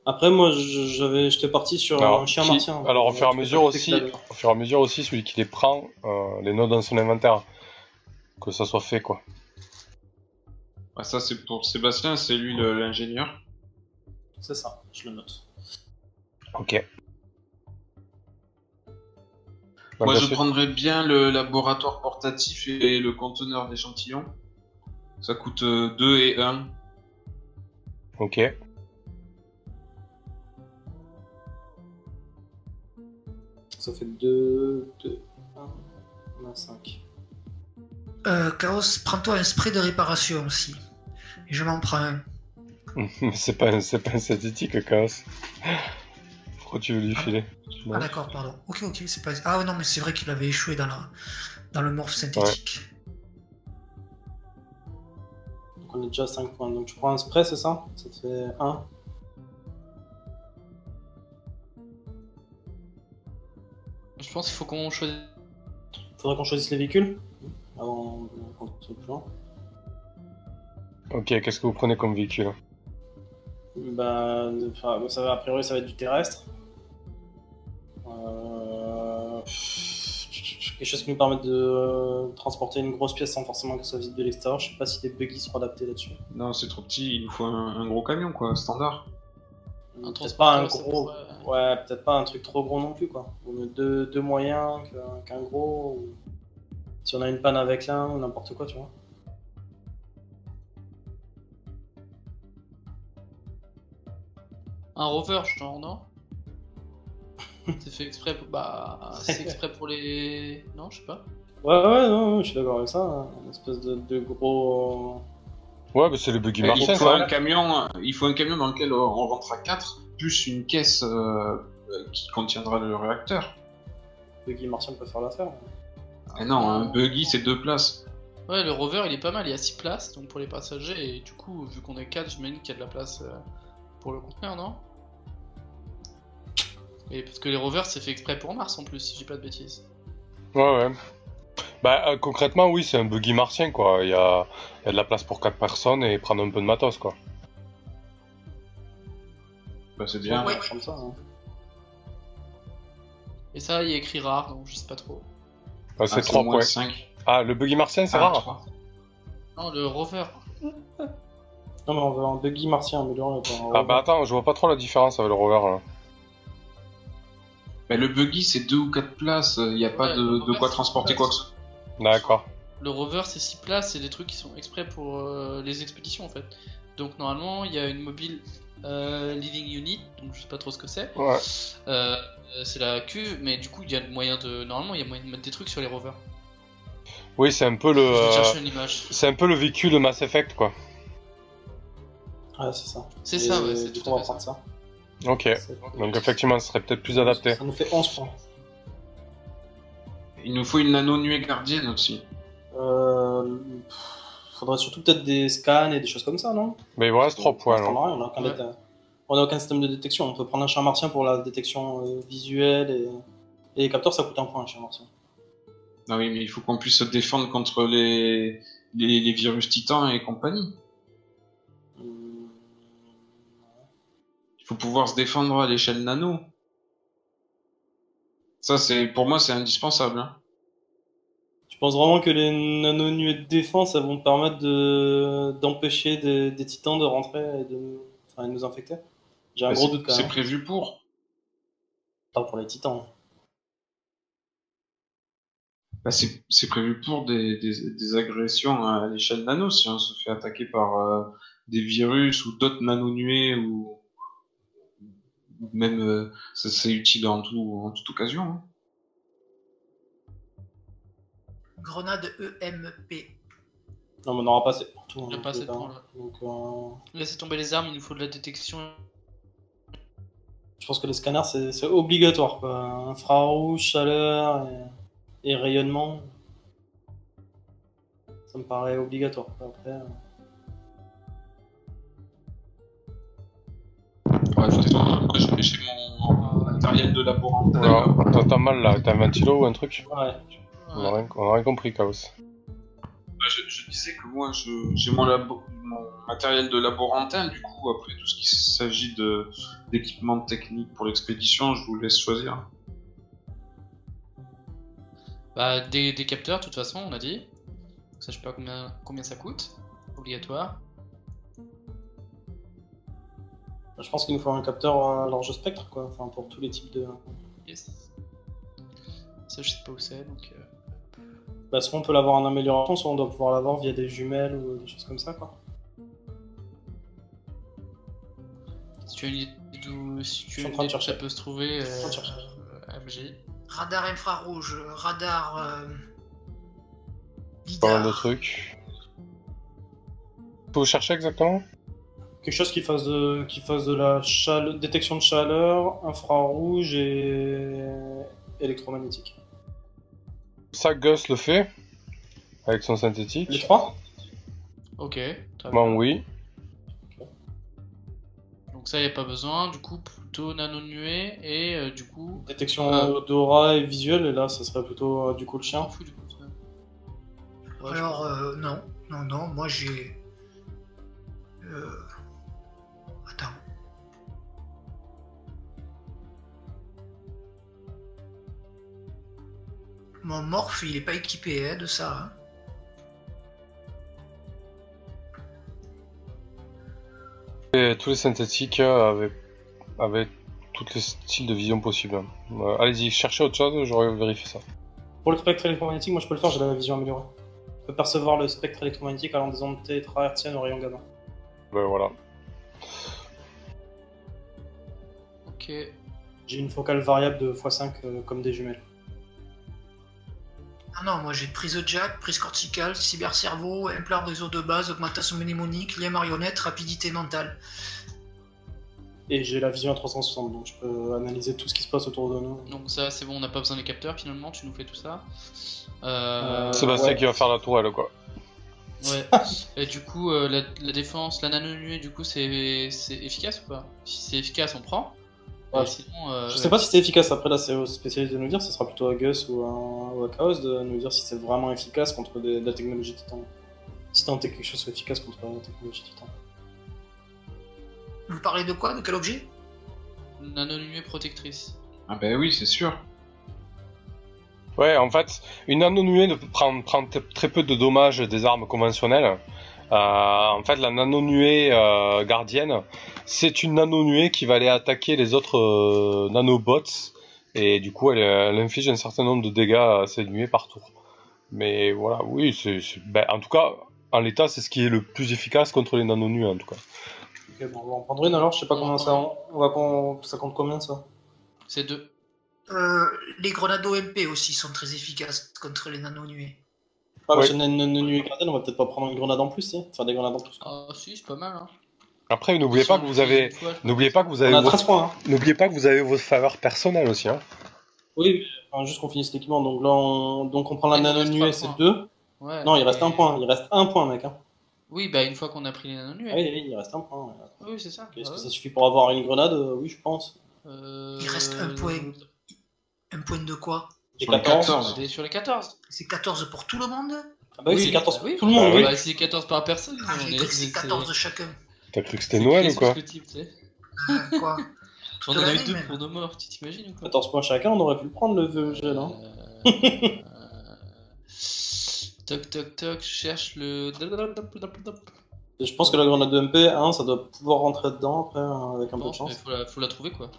Après, moi, je- j'avais, j'étais parti sur Alors, un chien qui- martien. alors, au fur et à mesure aussi, au fur et à mesure aussi, celui qui les prend, euh, les note dans son inventaire, que ça soit fait quoi. Ah, ça, c'est pour Sébastien, c'est lui le- l'ingénieur. C'est ça, je le note. Ok. Moi, Bah, je prendrais bien le laboratoire portatif et le conteneur d'échantillons. Ça coûte 2 et 1. Ok. Ça fait 2, 2, 1, on a 5. Euh, Chaos, prends-toi un spray de réparation aussi. Et je m'en prends un. Mais c'est pas, un- c'est pas un synthétique, Chaos. Pourquoi tu veux lui Ah. filer? Ah d'accord, pardon. Ok, ok, c'est pas... Ah non, mais c'est vrai qu'il avait échoué dans la, dans le morph synthétique. On est déjà à 5 points. Donc tu prends un spray, c'est ça? Ça te fait 1. Je pense qu'il faut qu'on choisisse. Faudrait qu'on choisisse les véhicules avant de continuer plus loin. Ok, qu'est-ce que vous prenez comme véhicule? Bah, ça va, a priori, ça va être du terrestre. Euh, Quelque chose qui nous permette de euh, transporter une grosse pièce sans forcément que ça soit vide de l'extérieur. Je sais pas si les buggy seront adaptés là-dessus. Non, c'est trop petit, il nous faut un, un gros camion, quoi, standard. Un Peut-être pas un gros. Ouais, peut-être pas un truc trop gros non plus, quoi. Vaut mieux deux, deux moyens qu'un qu'un gros. ou- Si on a une panne avec l'un ou n'importe quoi, tu vois. Un rover, genre, non? C'est fait exprès pour... Bah, c'est exprès pour les... Non, je sais pas. Ouais, ouais, non, non, je suis d'accord avec ça. hein. Une espèce de, de gros. Ouais, bah c'est le buggy Et martien, il, faut un camion, il faut un camion dans lequel on rentre à 4, plus une caisse euh, euh, qui contiendra le réacteur. Buggy martien peut faire l'affaire. Et non, un buggy, c'est deux places. Ouais, le rover, il est pas mal, il y a 6 places, donc pour les passagers, et du coup, vu qu'on est 4, j'imagine qu'il y a de la place euh, pour le conteneur, non? Et parce que les rovers, c'est fait exprès pour Mars en plus, si j'ai pas de bêtises. Ouais, ouais. Bah, euh, concrètement, oui, c'est un buggy martien, quoi. Il y a, il y a de la place pour 4 personnes et prendre un peu de matos, quoi. Bah, c'est bien. Ouais. Comme ça. hein. Et ça, il a écrit rare, donc je sais pas trop. Bah, c'est Ah, 3 moins points. 5. Ah, le buggy martien, c'est Ah, rare. Non, le rover. Non, mais on veut un buggy martien amélioré. Pas un Ah, bah attends, je vois pas trop la différence avec le rover, là. Bah, le buggy, c'est deux ou quatre places, il n'y a pas de, quoi transporter quoi que ce soit. D'accord. Le rover, c'est 6 places, c'est des trucs qui sont exprès pour euh, les expéditions en fait. Donc normalement, il y a une mobile euh, living unit, donc je sais pas trop ce que c'est. Ouais. Euh, c'est la queue, mais du coup, il y a moyen de. Normalement, il y a moyen de mettre des trucs sur les rovers. Oui, c'est un peu le. C'est un peu le véhicule de Mass Effect, quoi. Ouais, c'est ça. C'est ça, ouais, c'est tout à va fait prendre ça. ça. Ok. Donc, effectivement, ce serait peut-être plus adapté. Ça nous fait 11 points. Il nous faut une nano-nuée gardienne aussi. Euh, faudrait surtout peut-être des scans et des choses comme ça, non? Mais il vous reste 3 points, là. On n'a aucun, Ouais. déta- on a aucun système de détection. On peut prendre un chien martien pour la détection euh, visuelle et... et les capteurs, ça coûte un point un chien martien. Ah oui, mais il faut qu'on puisse se défendre contre les, les, les virus titans et compagnie. Faut pouvoir se défendre à l'échelle nano. Ça, c'est pour moi, c'est indispensable. hein. Tu penses vraiment que les nano-nuées de défense elles vont permettre de... d'empêcher des... des titans de rentrer et de, enfin, de nous infecter? J'ai un Bah, gros c'est- doute quand C'est prévu pour. Pas pour les titans. Bah, c'est c'est prévu pour des, des, des agressions à l'échelle nano. Si on se fait attaquer par euh, des virus ou d'autres nano-nuées ou même euh, c'est utile en, tout, en toute occasion. hein. Grenade EMP. Non, mais on n'aura pas assez pour tout. Hein, pas assez là. Donc, euh, Laissez tomber les armes, il nous faut de la détection. je pense que les scanners, c'est obligatoire. Quoi. Infrarouge, chaleur et... et rayonnement. Ça me paraît obligatoire. Après, chez mon matériel de laborantin. T'entends mal, là. T'as un ventilo ou un truc Ouais. On a rien, on a rien compris, Chaos. Bah, je, je disais que moi, je- j'ai mon, labo- mon matériel de laborantin, du coup, après tout ce qui s'agit de d'équipement technique pour l'expédition, je vous laisse choisir. Bah, des, des capteurs, de toute façon, on a dit. Ça, je sais pas combien, combien ça coûte. Obligatoire. Je pense qu'il nous faut un capteur à large spectre, quoi. Enfin, pour tous les types de. Yes. Ça, je sais pas où c'est, donc. euh, Bah, soit on peut l'avoir en amélioration, soit on doit pouvoir l'avoir via des jumelles ou des choses comme ça, quoi. Si tu as une idée d'où si tu as en une ça chercher. peut se trouver, euh, chercher. euh, MJ. Radar infrarouge, radar euh, Pas mal de lidar. trucs. Vous cherchez exactement? Quelque chose qui fasse de, qui fasse de la chaleur, détection de chaleur, infrarouge et électromagnétique. Ça, Gus le fait. Avec son synthétique. Les trois? Ok. très Bon, bien. oui. Donc ça, il n'y a pas besoin. Du coup, plutôt nano nuée et euh, du coup. Détection d'aura et visuel, et là, ça serait plutôt euh, du coup le chien. du coup. ça. Ouais, je Alors, euh, non, non, non, moi j'ai. Euh... Mon morph, il est pas équipé hein, de ça. hein. Et tous les synthétiques euh, avaient, avaient tous les styles de vision possibles. Euh, Allez-y, cherchez autre chose, je vérifie ça. Pour le spectre électromagnétique, moi je peux le faire, j'ai la vision améliorée. Je peux percevoir le spectre électromagnétique allant des ondes tétrahertziennes au rayon gamma. Ben voilà. Ok. J'ai une focale variable de x5 euh, comme des jumelles. Ah non, moi j'ai prise de jack, prise corticale, cybercerveau, implant réseau de base, augmentation mnémonique, lien marionnette, rapidité mentale. Et j'ai la vision à 360, donc je peux analyser tout ce qui se passe autour de nous. Donc ça, c'est bon, on n'a pas besoin des capteurs finalement. Tu nous fais tout ça. Euh, Sébastien ouais. qui va faire la tourelle, quoi. Ouais. Et du coup, euh, la, la défense, la nano nuée, du coup, c'est c'est efficace ou pas? Si c'est efficace, on prend. Ouais. Et sinon, euh, Je sais pas si c'est efficace, après là c'est aux spécialistes de nous dire, ce sera plutôt à Gus ou à, ou à Chaos de nous dire si c'est vraiment efficace contre des- de la technologie Titan. Si tant est que quelque chose soit efficace contre la technologie Titan. Vous parlez de quoi? De quel objet? Nano nuée protectrice. Ah ben oui, c'est sûr. Ouais, en fait, une nano-nuée ne prend, prend très peu de dommages des armes conventionnelles. Euh, en fait, la nano-nuée euh, gardienne, c'est une nano-nuée qui va aller attaquer les autres euh, nanobots. Et du coup, elle, elle inflige un certain nombre de dégâts à ces nuées par tour. Mais voilà, oui, c'est, ben, en tout cas, en l'état, c'est ce qui est le plus efficace contre les nano-nuées, en tout cas. Ok, bon, on va en prendre une alors, je sais pas combien ça, on va, con- ça compte combien ça? C'est deux. Euh, Les grenades OMP aussi sont très efficaces contre les nano-nuées. Ah, Ouais. parce que on va peut-être pas prendre une grenade en plus, si Faire des grenades en plus. Ah si, c'est pas mal. Hein. Après, n'oubliez pas que vous avez, n'oubliez pas que vous avez, On a vos- 13 points, hein. n'oubliez pas que vous avez vos faveurs personnelles aussi, hein. Oui, mais, enfin, juste qu'on finisse l'équipement, donc là on, donc on prend la nano nuée, c'est points. 2. Ouais, Non, il reste mais- un point, il reste un point, mec. Hein. Oui, bah une fois qu'on a pris les nano nuées. Oui, oui, il reste un point. ouais. Oui, c'est ça. Est-ce Ah que ouais. ça suffit pour avoir une grenade? Euh, Oui, je pense. Euh, Il reste un point. Un point de quoi? Sur les 14. 14. T'es sur les 14. C'est 14 pour tout le monde Ah bah oui, Oui, c'est 14 bah oui. tout le monde. Ah oui. Bah, c'est 14 par personne. Ah, on j'ai est- cru que c'est c'est- 14 chacun. T'as cru que c'était c'est Noël ou quoi sous ce type, tu sais. Euh, quoi On en a eu l'année, deux même. pour nos morts, tu t'imagines ou quoi 14 points chacun, on aurait pu le prendre le vieux gel. Hein. Euh, Toc toc toc, je cherche le. Je pense que la grenade de MP, hein, ça doit pouvoir rentrer dedans après, hein, avec un peu Bon, de chance. faut la, faut la trouver quoi.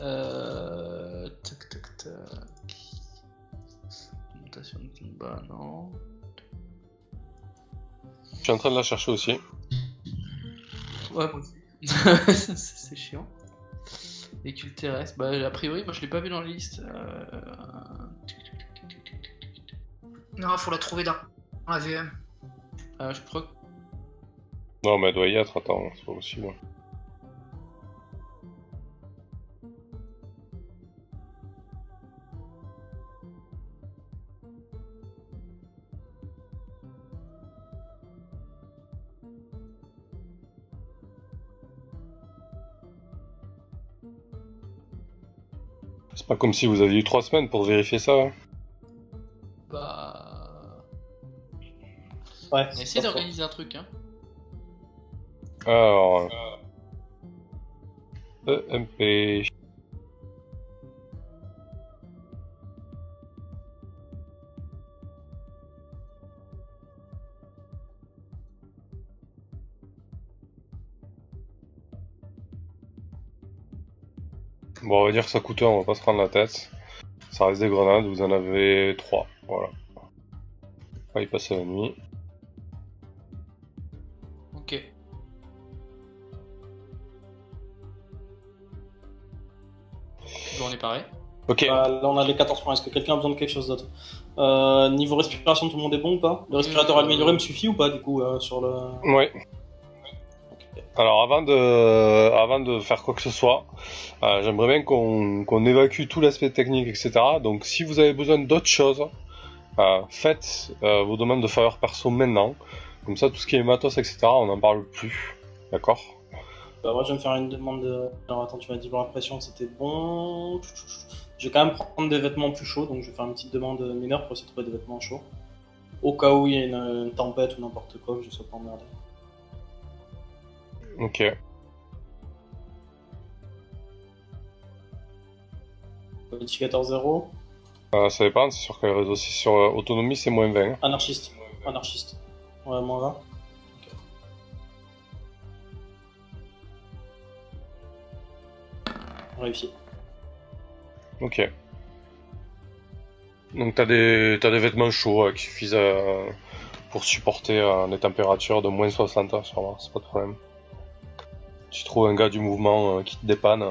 Euh... Tac tac tac. Non. Je suis en train de la chercher aussi. Ouais, moi aussi. c'est chiant. Véhicule terrestre, bah a priori, moi je l'ai pas vu dans la liste. Euh... Non, faut la trouver dans dans la VM. Ah, je crois que. Non, mais elle doit y être, attends, c'est pas possible. Pas comme si vous aviez eu trois semaines pour vérifier ça. hein. Bah. Ouais, On c'est pas d'organiser un truc, hein. Alors. E EMP. Bon, on va dire que ça coûte un, on va pas se prendre la tête. Ça reste des grenades, vous en avez trois. Voilà. On va y passer la nuit. Ok. Bon, on est pareil. Ok. Bah, là, on a les 14 points. Est-ce que quelqu'un a besoin de quelque chose d'autre? Euh, Niveau respiration, tout le monde est bon ou pas? Le respirateur Euh, amélioré me suffit ou pas, du coup, euh, sur le... Ok. Alors avant de, avant de faire quoi que ce soit, euh, j'aimerais bien qu'on évacue tout l'aspect technique, etc. Donc si vous avez besoin d'autres choses, euh, faites euh, vos demandes de faveur perso maintenant. Comme ça, tout ce qui est matos, etc., on n'en parle plus. D'accord? Bah, moi, je vais me faire une demande de. Alors, attends, tu m'as dit pour l'impression, c'était bon. Je vais quand même prendre des vêtements plus chauds, donc je vais faire une petite demande mineure pour essayer de trouver des vêtements chauds. Au cas où il y a une, une tempête ou n'importe quoi, que je sois pas emmerdé. Ok. Modificateur 0, Euh, ça dépend, c'est sur quel réseau Si sur euh, autonomie, c'est moins 20. hein. anarchiste. Anarchiste. Ouais, moins 20. Ok. Vérifier. Ok. Donc t'as des, t'as des vêtements chauds euh, qui suffisent pour supporter euh, des températures de moins 60 hein, sur Mars, pas de problème. Tu trouves un gars du mouvement qui te dépanne.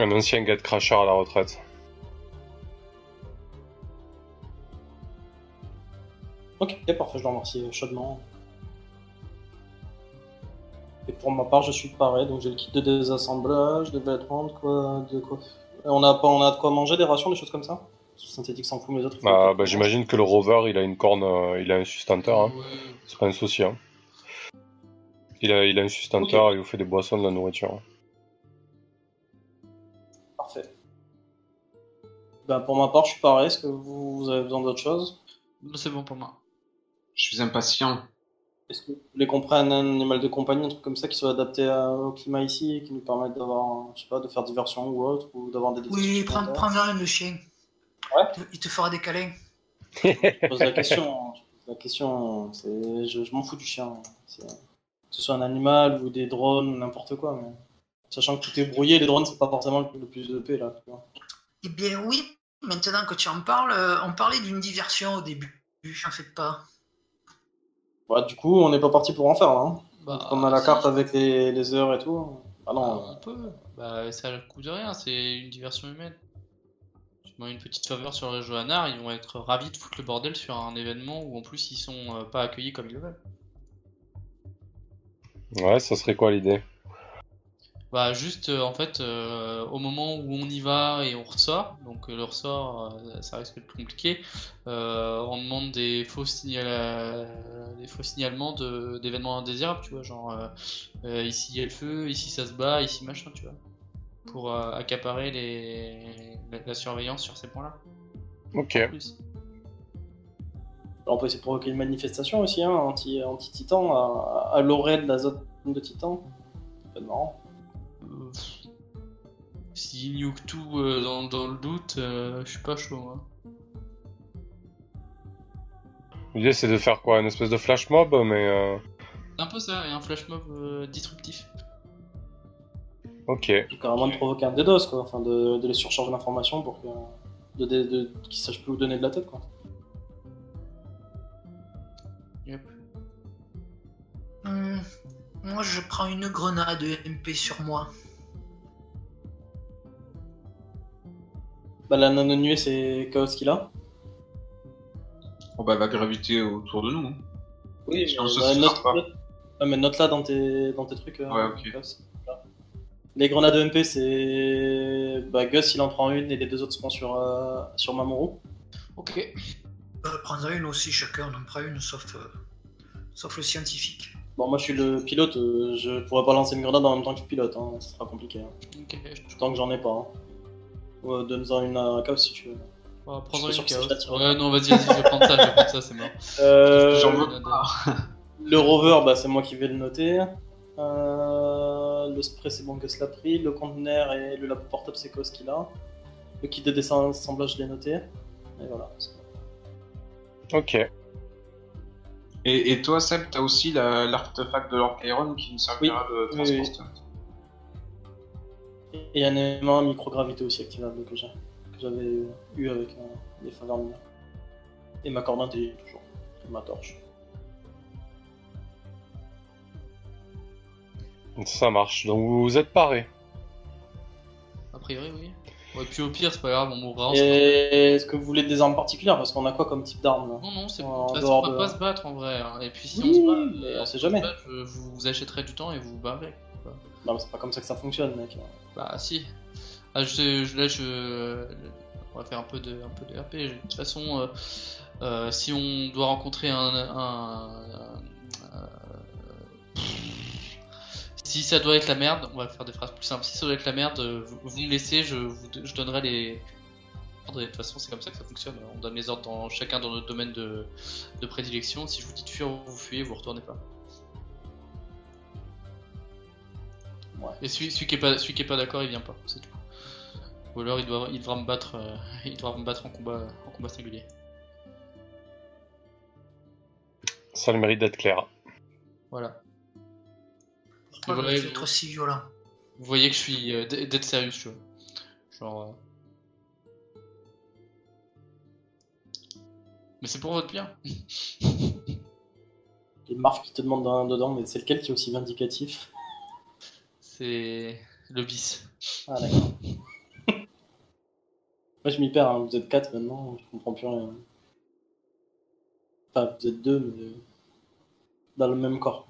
Un ancien gars de à la retraite. Ok, parfait, je le remercie chaudement. Et pour ma part, je suis paré, donc j'ai le kit de désassemblage, des vêtements, de quoi, de quoi. On a pas, on a de quoi manger, des rations, des choses comme ça? Synthétique s'en fout, mais les autres. Bah, bah, j'imagine que le rover il a une corne, euh, il a un sustenteur, hein. Ouais. c'est pas un souci. Hein. Il, a, il a un sustenteur, il vous fait des boissons, de la nourriture. Ben, pour ma part, je suis paré. Est-ce que vous, vous avez besoin d'autre chose? C'est bon pour moi. Je suis impatient. Est-ce que vous voulez qu'on prenne un animal de compagnie, un truc comme ça qui soit adapté à- au climat ici et qui nous permette d'avoir, je sais pas, de faire diversion ou autre, ou d'avoir des Oui, prends, prends un le chien. Ouais. Il te- Il te fera des câlins. Je pose la question. hein. Je pose la question. C'est, je, je m'en fous du chien. C'est- que ce soit un animal ou des drones ou n'importe quoi. Mais... Sachant que tout est brouillé, les drones c'est pas forcément le, le plus de paix là. tu vois. Eh bien oui, maintenant que tu en parles, euh, on parlait d'une diversion au début. En fait pas. Ouais, du coup, on n'est pas parti pour en faire là. hein. Bah, on a la si. carte avec les, les heures et tout. Ah non. on peut. Bah, ça coûte rien, c'est une diversion humaine. Tu demandes une petite faveur sur le Johannar, ils vont être ravis de foutre le bordel sur un événement où en plus ils sont euh, pas accueillis comme ils le veulent. Ouais, ça serait quoi l'idée? Bah, juste euh, en fait, euh, au moment où on y va et on ressort, donc euh, le ressort euh, ça risque d'être compliqué, euh, on demande des faux, signal... euh, des faux signalements de- d'événements indésirables, tu vois, genre euh, euh, ici il y a le feu, ici ça se bat, ici machin, tu vois, pour euh, accaparer les... la, la surveillance sur ces points-là. Ok. en plus. On peut essayer de provoquer une manifestation aussi, hein, anti- anti-titan, à, à l'orée de la zone de titan. Être marrant. S'ils nuke tout euh, dans, dans le doute, euh, je suis pas chaud. moi. L'idée c'est de faire quoi Une espèce de flash mob, mais euh, C'est un peu ça, et un flash mob euh, disruptif. ok. Carrément de provoquer un DDoS, quoi. Enfin, de, de les surcharger d'informations pour que, de, de, de- qu'ils sachent plus où donner de la tête, quoi. Yep. Hmm, Moi, je prends une grenade MP sur moi. Bah, la nano-nuée, c'est Chaos qu'il a. Bon, bah, elle va graviter autour de nous. hein. Oui, Je pense que bah, note, sert pas. Ouais, mais note là dans tes, dans tes trucs. euh, Ouais, ok. Chaos. Les grenades MP, c'est. Bah, Gus, il en prend une et les deux autres seront sur, euh, sur Mamoru. Ok. Euh, prends-en une aussi, chacun on en prend une, sauf, euh, sauf le scientifique. Bon, moi, je suis le pilote, euh, je pourrais pas lancer une grenade en même temps que je pilote, hein. ça sera compliqué. hein. Ok, je Tant que j'en ai pas. Hein. Ouais, Donne-en une à Chaos si tu veux. On va Je prendre suis une que chaos. Ouais, non, vas-y, vas-y, je vais prendre ça, je vais prendre ça, c'est mort. Euh, J'en veux pas. Le rover, bah, c'est moi qui vais le noter. Euh, le spray, c'est bon, Gus l'a pris. Le conteneur et le labo portable, c'est Chaos qui l'a. Le kit de désassemblage, je l'ai noté. Et voilà. c'est bon. Ok. Et, et toi, Seb, t'as aussi la- l'artefact de l'Orcairon qui nous servira de Oui, oui. transporteur. Et un élément à microgravité aussi activable que j'ai- que j'avais eu avec euh, les faveurs. Et ma corde toujours. Et ma torche. Ça marche. Donc vous vous êtes parés. A priori, oui. Ouais, puis au pire, c'est pas grave, on mourra. Et est-ce que vous voulez des armes particulières Parce qu'on a quoi comme type d'arme là Non, non, c'est bon. De toute on va de- pas se battre en vrai. hein. Et puis si on se bat, mais euh, on sait jamais. je- vous, vous achèterez du temps et vous vous barrez. Non, mais c'est pas comme ça que ça fonctionne, mec. Bah si. Ah, je, je- là, je... On va faire un peu de, un peu de RP. De toute façon, euh, euh, si on doit rencontrer un- si ça doit être la merde, on va faire des phrases plus simples. Si ça doit être la merde, euh, vous, vous me laissez, je, vous, je donnerai les... ordres. Et De toute façon, c'est comme ça que ça fonctionne. On donne les ordres dans, chacun dans notre domaine de, de prédilection. Si je vous dis de fuir, vous fuyez, vous retournez pas. Ouais. Et celui, celui qui est pas, celui qui est pas d'accord, il vient pas, c'est tout. Ou alors il, doit, il devra me battre, euh, il devra me battre en combat, en combat singulier. Ça a le mérite d'être clair. Voilà. Pourquoi vous être aussi violent Vous voyez que je suis euh, d- dead serious, tu vois. Genre. euh, Mais c'est pour votre bien. Les marques qui te demandent un dedans, mais c'est lequel qui est aussi vindicatif? C'est le vice. Ah, d'accord. Moi, je m'y perds, hein. vous êtes 4 maintenant, je comprends plus rien. Enfin, vous êtes deux, mais dans le même corps.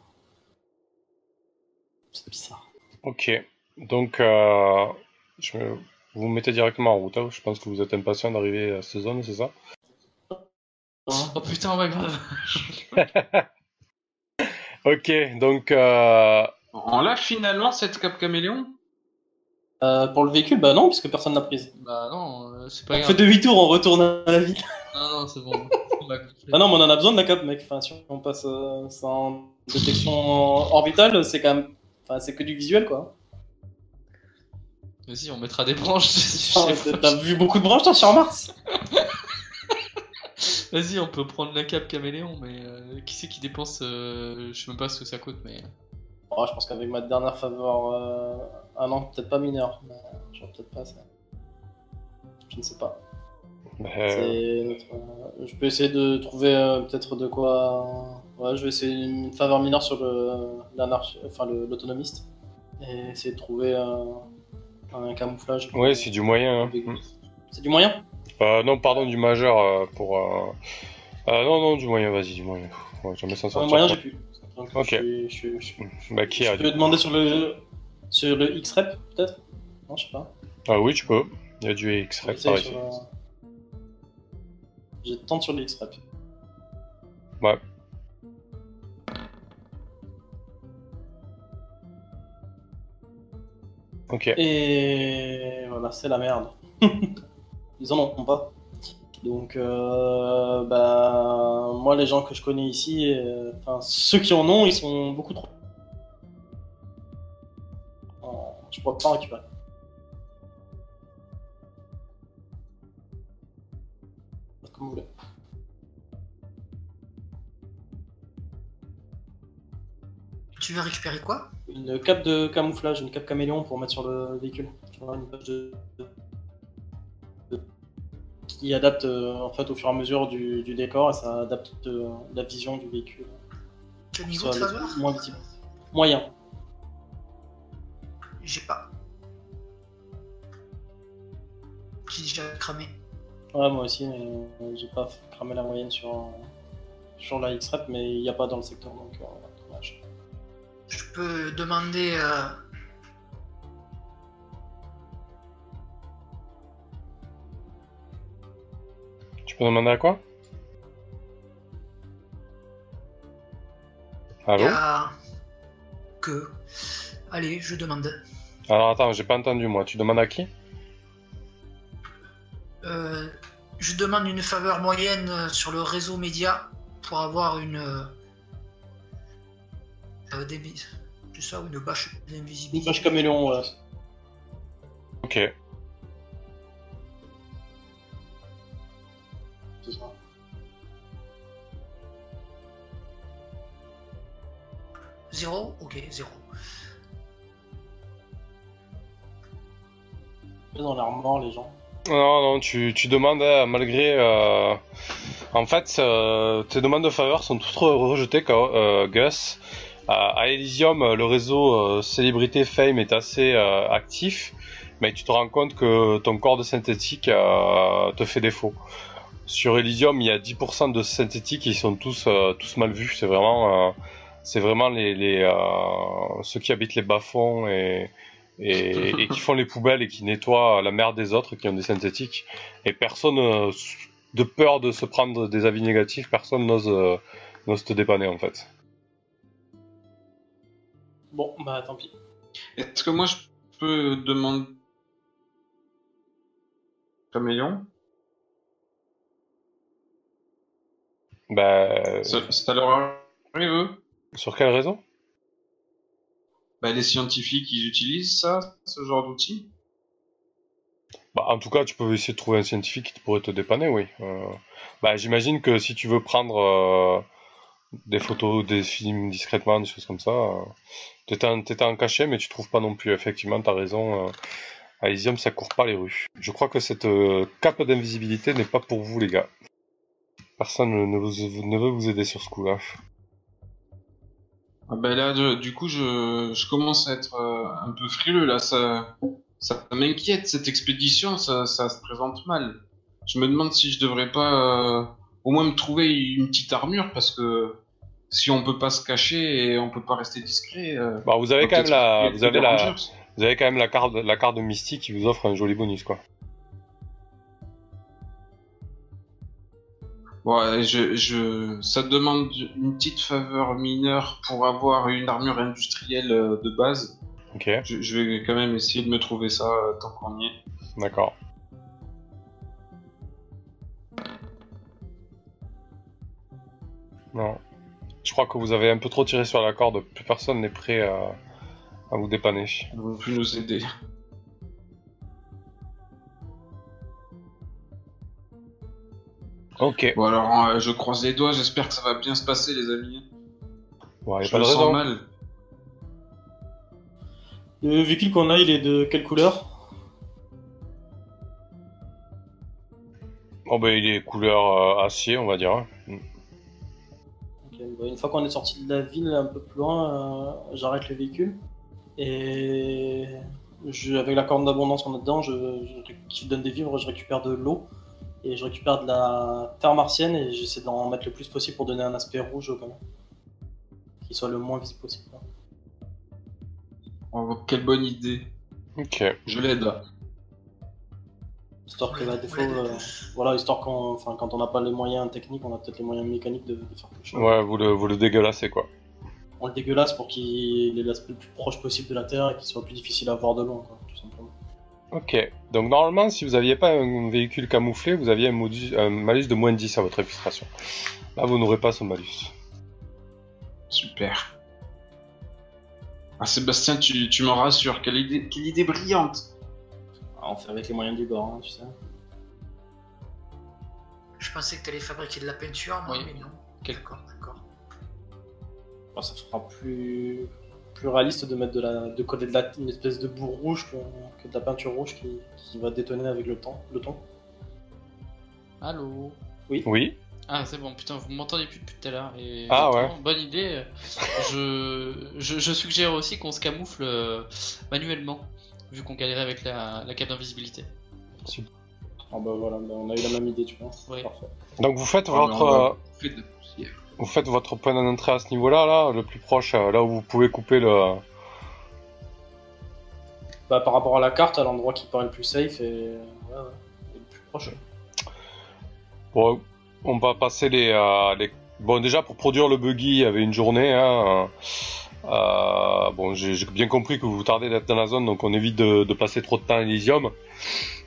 C'est bizarre. Ok. Donc, euh, je me- vous vous mettez directement en route. hein. Je pense que vous êtes impatient d'arriver à cette zone, c'est ça? Oh putain, ouais, grave. Ok, donc euh, On l'a finalement cette Cap Caméléon? Euh, pour le véhicule, bah non, puisque personne n'a prise. Bah non, euh, c'est pas On grave. fait demi-tour, on retourne à la ville. Non, non, c'est bon. On. Ah non, mais on en a besoin de la cap, mec. Enfin, si on passe euh, sans détection orbitale, c'est quand même. Enfin, c'est que du visuel, quoi. Vas-y, on mettra des branches. T'as vu beaucoup de branches, toi, sur Mars Vas-y, on peut prendre la cape caméléon, mais euh, qui c'est qui dépense euh, Je sais même pas ce que ça coûte, mais. Oh, Je pense qu'avec ma dernière faveur. Euh... Ah non, peut-être pas mineur. mais J'aurais peut-être pas ça. Je ne sais pas. euh, C'est notre, euh, Je peux essayer de trouver euh, peut-être de quoi. Ouais, je vais essayer une faveur mineure sur le l'anarchi- enfin l'autonomiste et essayer de trouver euh, un camouflage. ouais, c'est du moyen. hein. Mm. C'est du moyen? Euh, non, pardon, du majeur euh, pour. Euh... euh, non, non, du moyen, vas-y, du moyen. Ouais, jamais s'en Un sortir. moyen, j'ai plus. Donc, Ok. je, suis- Bah, qui a je peux demander sur le sur le X-Rep peut-être? Non, je sais pas. Ah oui, tu peux. Il y a du J'essaye par sur, ici. euh, Je tente sur le X-Rep. Ouais. Ok. Et voilà, c'est la merde. Ils en ont pas. Donc, euh, bah, moi, les gens que je connais ici, euh, enfin, ceux qui en ont, ils sont beaucoup trop. Euh, Je pourrais pas en récupérer. Comme vous voulez. Tu veux récupérer quoi? Une cape de camouflage, une cape caméléon pour mettre sur le véhicule. Une page de... de- qui adapte euh, en fait au fur et à mesure du, du décor et ça adapte euh, la vision du véhicule. Quel niveau de faveur moins visible. Moyen. J'ai pas. J'ai déjà cramé. Ouais, moi aussi, mais euh, j'ai pas cramé la moyenne sur, sur la X-Rep, mais il n'y a pas dans le secteur donc euh. Je peux demander. euh, Tu peux demander à quoi? Allô? À- Que. Allez, je demande. Alors attends, j'ai pas entendu moi. Tu demandes à qui? Euh, je demande une faveur moyenne euh, sur le réseau média pour avoir une. Euh, euh, des vis- C'est ça, ou une bâche Une d'invisibilité. page caméléon, voilà. Ok. c'est ça. Zéro? Ok, zéro. Dans l'air mort, les gens. Non, non, tu, tu demandes euh, malgré. euh, En fait, euh, tes demandes de faveur sont toutes re- rejetées, euh, Gus. À, Elysium, le réseau euh, célébrité Fame est assez euh, actif. mais tu te rends compte que ton corps de synthétique euh, te fait défaut. Sur Elysium, il y a 10% de synthétiques qui sont tous, mal vus. C'est vraiment, ceux qui habitent les bas-fonds et, qui font les poubelles et qui nettoient la merde des autres qui ont des synthétiques. Et personne, de peur de se prendre des avis négatifs, personne n'ose te dépanner en fait. Bon, bah tant pis. Est-ce que moi je peux demander. Caméléon? Bah, ça, ça leur arrive, eux? sur quelle raison? Bah, Les scientifiques, ils utilisent ça, ce genre d'outils? Bah, en tout cas, tu peux essayer de trouver un scientifique qui pourrait te dépanner, oui. Euh, bah, j'imagine que si tu veux prendre euh, des photos, des films discrètement, des choses comme ça, euh, en, t'étais en cachet, mais tu trouves pas non plus. Effectivement, t'as raison. Euh, à Elysium, ça court pas les rues. Je crois que cette euh, cape d'invisibilité n'est pas pour vous, les gars. Personne ne, veut vous aider sur ce coup-là. Ah bah là, du coup, je, je commence à être euh, un peu frileux, là. Ça, ça m'inquiète, cette expédition, ça, ça se présente mal. Je me demande si je devrais pas euh, au moins me trouver une petite armure, parce que si on peut pas se cacher et on peut pas rester discret... euh, Bah, vous avez quand même la, vous avez des la, rangers. vous avez quand même la carte, la carte de Mystique qui vous offre un joli bonus, quoi. Ouais, je, je, ça demande une petite faveur mineure pour avoir une armure industrielle euh, de base. Ok, Je, je vais quand même essayer de me trouver ça euh, tant qu'on y est. d'accord. Non. Je crois que vous avez un peu trop tiré sur la corde. Plus personne n'est prêt à, à vous dépanner. Elle va plus nous aider. Ok. Bon alors, euh, je croise les doigts, j'espère que ça va bien se passer les amis. Bon, y a je pas de sens mal. Le véhicule qu'on a, il est de quelle couleur? Oh, ben, il est couleur euh, acier, on va dire. hein. Bah, Une fois qu'on est sorti de la ville, un peu plus loin, euh, j'arrête le véhicule. Et je, avec la corne d'abondance qu'on a dedans, je, je- qui donne des vivres, je récupère de l'eau. Et je récupère de la terre martienne et j'essaie d'en mettre le plus possible pour donner un aspect rouge au commun. Qui soit le moins visible possible. Oh, quelle bonne idée. Ok. Je l'aide. Histoire que, l'aide- défaut, euh, voilà, histoire qu'on, enfin, quand on n'a pas les moyens techniques, on a peut-être les moyens mécaniques de, de faire quelque chose. Ouais, vous le, vous le dégueulassez, quoi. On le dégueulasse pour qu'il ait l'aspect le plus proche possible de la Terre et qu'il soit plus difficile à voir de loin, quoi, tout simplement. Ok. Donc, normalement, si vous aviez pas un véhicule camouflé, vous aviez un, modus- un malus de moins 10 à votre infiltration. Là, vous n'aurez pas ce malus. Super. Ah Sébastien, tu, tu me rassures, quelle idée, quelle idée brillante. Ah, on fait avec les moyens du bord, hein, tu sais. Je pensais que tu allais fabriquer de la peinture, non, Oui. mais non. Quel- D'accord, d'accord. Ça fera plus, plus réaliste de mettre de la, de coller de la, une espèce de boue rouge que, que de la peinture rouge qui, qui va détonner avec le temps, le ton. Allô Oui. Ah, c'est bon, putain, vous m'entendez plus depuis tout à l'heure. Et Ah, exactement, Bonne idée. Je, je, je suggère aussi qu'on se camoufle euh, manuellement, vu qu'on galérait avec la, la cape d'invisibilité. Ah bah voilà, bah, on a eu la même idée, tu vois. Oui. Parfait. Donc, vous faites Ah, votre, euh, de vous faites votre point d'entrée à ce niveau-là, là, le plus proche, euh, là où vous pouvez couper le. Bah, par rapport à la carte, à l'endroit qui paraît le plus safe et, ouais, ouais, et le plus proche. Bon, on va passer les, euh, les... Bon, déjà, pour produire le buggy, il y avait une journée. Hein, euh, bon, j'ai bien compris que vous tardez d'être dans la zone, donc on évite de, passer trop de temps à Elysium.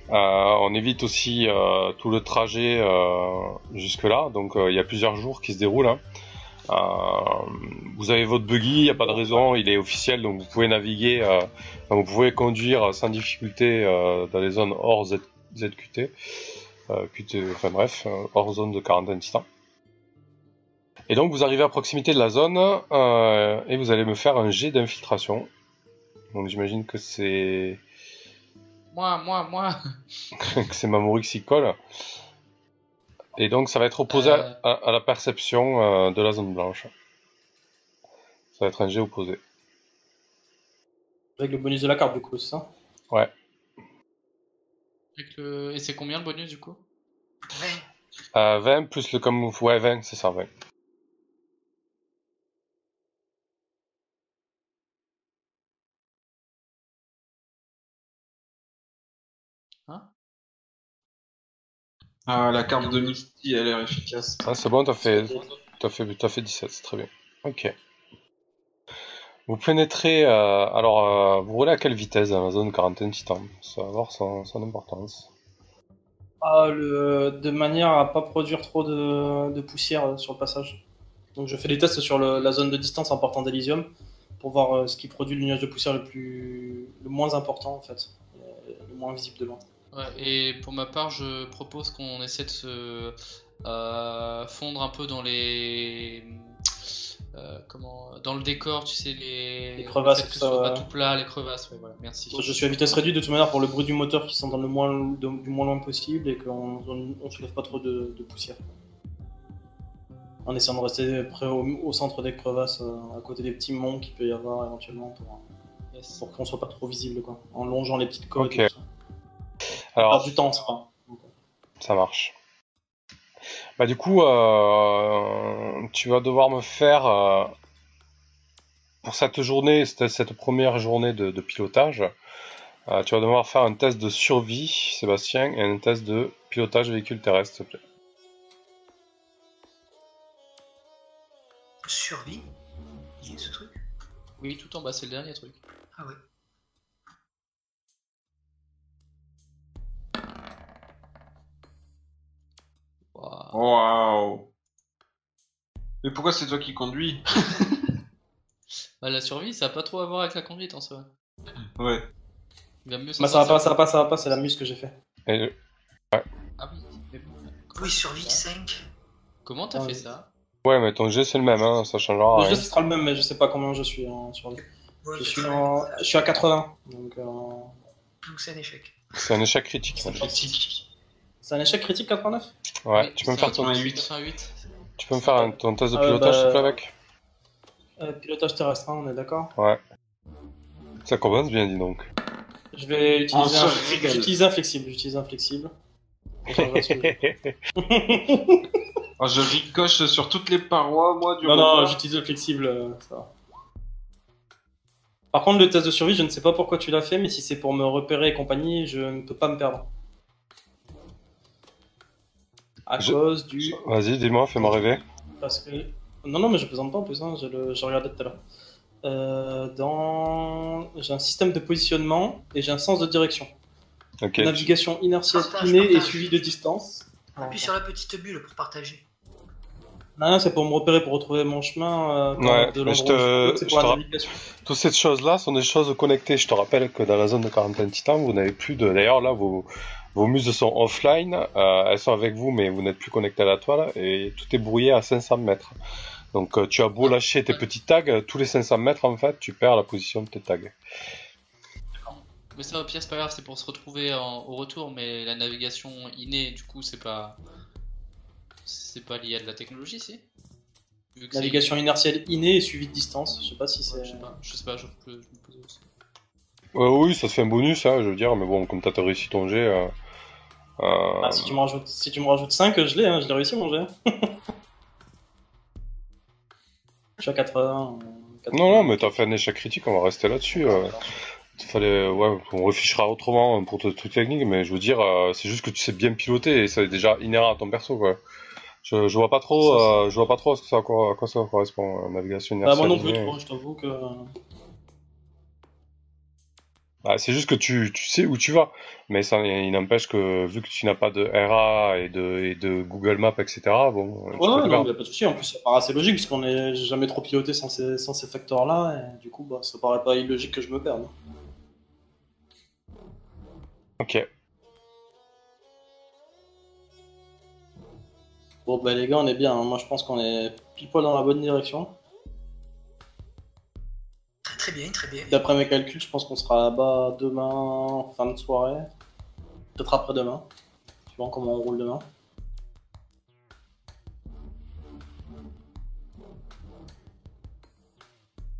Euh, on évite aussi euh, tout le trajet euh, jusque-là, donc euh, il y a plusieurs jours qui se déroulent. hein. Euh, vous avez votre buggy, il n'y a pas de raison, il est officiel, donc vous pouvez naviguer, euh, vous pouvez conduire sans difficulté euh, dans les zones hors ZQT euh, QT, enfin bref, euh, hors zone de quarantaine distant. Et donc vous arrivez à proximité de la zone euh, et vous allez me faire un jet d'infiltration. Donc j'imagine que c'est Moi, moi, moi que c'est Mamoru qui s'y colle. Et donc ça va être opposé à- Euh. à, à la perception euh, de la zone blanche. Ça va être un jet opposé. Avec le bonus de la carte, du coup, c'est ça? Avec le... Et c'est combien le bonus du coup? 20. Euh, 20 plus le camouflage. Ouais, 20, c'est ça, 20. Ah, la carte de Misty a l'air efficace. Ah, c'est bon, t'as fait, t'as fait, t'as fait 17, c'est très bien. Ok. Vous pénétrez, euh, alors, euh, vous roulez à quelle vitesse dans la zone quarantaine titan Ça va avoir son, son importance? Ah, le, de manière à pas produire trop de, de poussière euh, sur le passage. Donc je fais des tests sur le- la zone de distance en partant d'Elysium pour voir euh, ce qui produit le nuage de poussière le plus le moins important en fait, le moins visible de loin. Ouais, et pour ma part, je propose qu'on essaie de se euh, fondre un peu dans les. euh, comment Dans le décor, tu sais, les. Les crevasses, le fait que tout ce ça, soit pas tout plat, les crevasses, ouais, voilà, merci. Je suis à vitesse réduite de toute manière pour le bruit du moteur qui s'entend le moins de- du moins loin possible et qu'on on, on soulève pas trop de, de poussière. En essayant de rester près au, au centre des crevasses, euh, à côté des petits monts qu'il peut y avoir éventuellement pour, Yes. pour qu'on soit pas trop visible quoi. En longeant les petites côtes. Et tout ça. Alors, du temps. Ça marche. Bah du coup, euh, tu vas devoir me faire euh, pour cette journée, cette, cette première journée de, de pilotage, euh, tu vas devoir faire un test de survie, Sébastien, et un test de pilotage véhicule terrestre, s'il te plaît. Survie? Il y a ce truc? Oui, tout en bas, c'est le dernier truc. Ah ouais. Waouh. Waouh. Mais pourquoi c'est toi qui conduis? Bah, la survie, ça a pas trop à voir avec la conduite en soi. Ouais. Il mieux Bah ça va pas, ça va pas, ça va pas, c'est la muse que j'ai fait. Et le- Ah oui, mais bon. Oui, survie 5. Comment t'as Ah fait oui. ça? Ouais, mais ton jet c'est le même, hein, ça changera le jeu ce sera le même, mais je sais pas comment je suis en survie. Ouais, Je suis, en... je suis à 80, donc euh, Donc c'est un échec. C'est un échec critique. C'est critique. C'est un échec critique 89 Ouais, tu peux me faire un ton, 88. 88. tu peux me faire un- ton test de Ah ouais, pilotage, bah- s'il te plaît, avec euh, Pilotage terrestre, hein, on est d'accord Ouais. Ça commence bien, dis donc. Je vais utiliser se un... j'utilise un flexible, j'utilise un flexible. Ah, je ricoche sur toutes les parois, moi, du non, non, j'utilise le flexible, euh, ça va. Par contre, le test de survie, je ne sais pas pourquoi tu l'as fait, mais si c'est pour me repérer et compagnie, je ne peux pas me perdre. À Je- cause du. Vas-y, dis-moi, fais-moi rêver. Parce que. Non, non, mais je plaisante pas en plus, hein, je, le... je regardais tout à l'heure. Euh, dans... J'ai un système de positionnement et j'ai un sens de direction. Ok. Navigation inertielle Partage, innée et suivi de distance. Appuie sur la petite bulle pour partager. Non, non, c'est pour me repérer, pour retrouver mon chemin. euh, Ouais, de mais je te- je pour te la navigation. Toutes ces choses-là sont des choses connectées. Je te rappelle que dans la zone de quarantaine titan, vous n'avez plus de. D'ailleurs, là, vos, vos muses sont offline. euh, elles sont avec vous, mais vous n'êtes plus connecté à la toile. Et tout est brouillé à 500 mètres. Donc, euh, tu as beau lâcher tes petits tags, euh, tous les 500 mètres, en fait, tu perds la position de tes tags. Mais ça, au pire, c'est pas grave, c'est pour se retrouver en- au retour, mais la navigation innée, du coup, c'est pas. C'est pas lié à de la technologie, si? Vu que c'est- Navigation inertielle innée et suivi de distance. Je sais pas si Ouais, c'est. je sais pas, je sais pas, je, je- je me pose aussi. Euh, oui, ça te fait un bonus, hein, je veux dire, mais bon, comme t'as réussi ton jet. Euh, Ah, si tu me rajoutes, si tu me rajoutes 5, je l'ai, hein, je l'ai réussi mon jet. je suis à 80. euh, 80. Non, non, mais t'as fait un échec critique, on va rester là-dessus. euh. Fallait, ouais, on réfléchira autrement pour tes trucs techniques, mais je veux dire, euh, c'est juste que tu sais bien piloter et c'est déjà inhérent à ton perso, quoi. Je, je vois pas trop, euh, je vois pas trop à, ce que ça, à quoi, à quoi ça correspond, euh, navigation Bah, moi inertielle. non plus, mais- trop, je t'avoue que. Bah, c'est juste que tu, tu sais où tu vas, mais ça, il n'empêche que vu que tu n'as pas de RA et de, et de Google Maps, etc. Bon, Ouais, non, perdre. mais y a pas de souci. En plus, ça paraît assez logique, puisqu'on est j'ai jamais trop piloté sans ces, sans ces facteurs-là, et du coup, bah, ça paraît pas illogique que je me perde. Ok. Bon, bah, les gars, on est bien. hein. Moi, je pense qu'on est pile poil dans la bonne direction. Très très bien, très bien. D'après mes calculs, je pense qu'on sera là-bas demain, fin de soirée. Peut-être après-demain. Suivant comment on roule demain.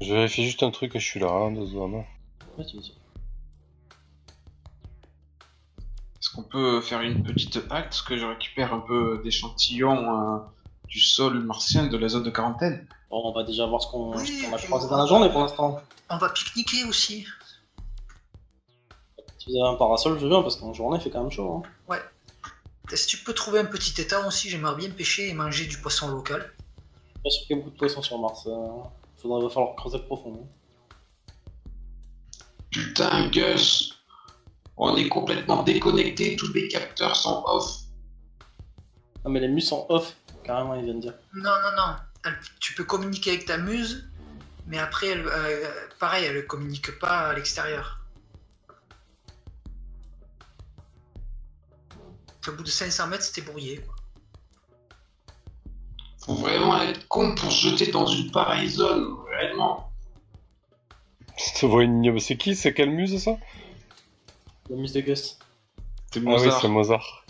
Je vérifie juste un truc et je suis là, hein, deux secondes. Ouais, tu dis. Est-ce qu'on peut faire une petite halte, que je récupère un peu d'échantillons euh, du sol martien de la zone de quarantaine Bon, on va déjà voir ce qu'on Oui, a croisé on dans va- la journée pour l'instant. On va pique-niquer aussi. Si vous avez un parasol, je viens parce qu'en journée, il fait quand même chaud. Hein. Si tu peux trouver un petit étang aussi, j'aimerais bien pêcher et manger du poisson local. Pas sûr qu'il y ait beaucoup de poissons sur Mars. euh, faudra, va falloir creuser profond. hein. Putain, Gus On est complètement déconnecté, tous les capteurs sont off. Non, mais les mus sont off, carrément, ils viennent dire. Non, non, non. Elle- tu peux communiquer avec ta muse, mais après, elle, euh, pareil, elle ne communique pas à l'extérieur. Au bout de 500 mètres, c'était brouillé. quoi. Faut vraiment être con pour se jeter dans une pareille zone, réellement. C'est vrai, une- c'est qui C'est quelle muse ça? La mus de Gus. C'est Ah oui, c'est Mozart.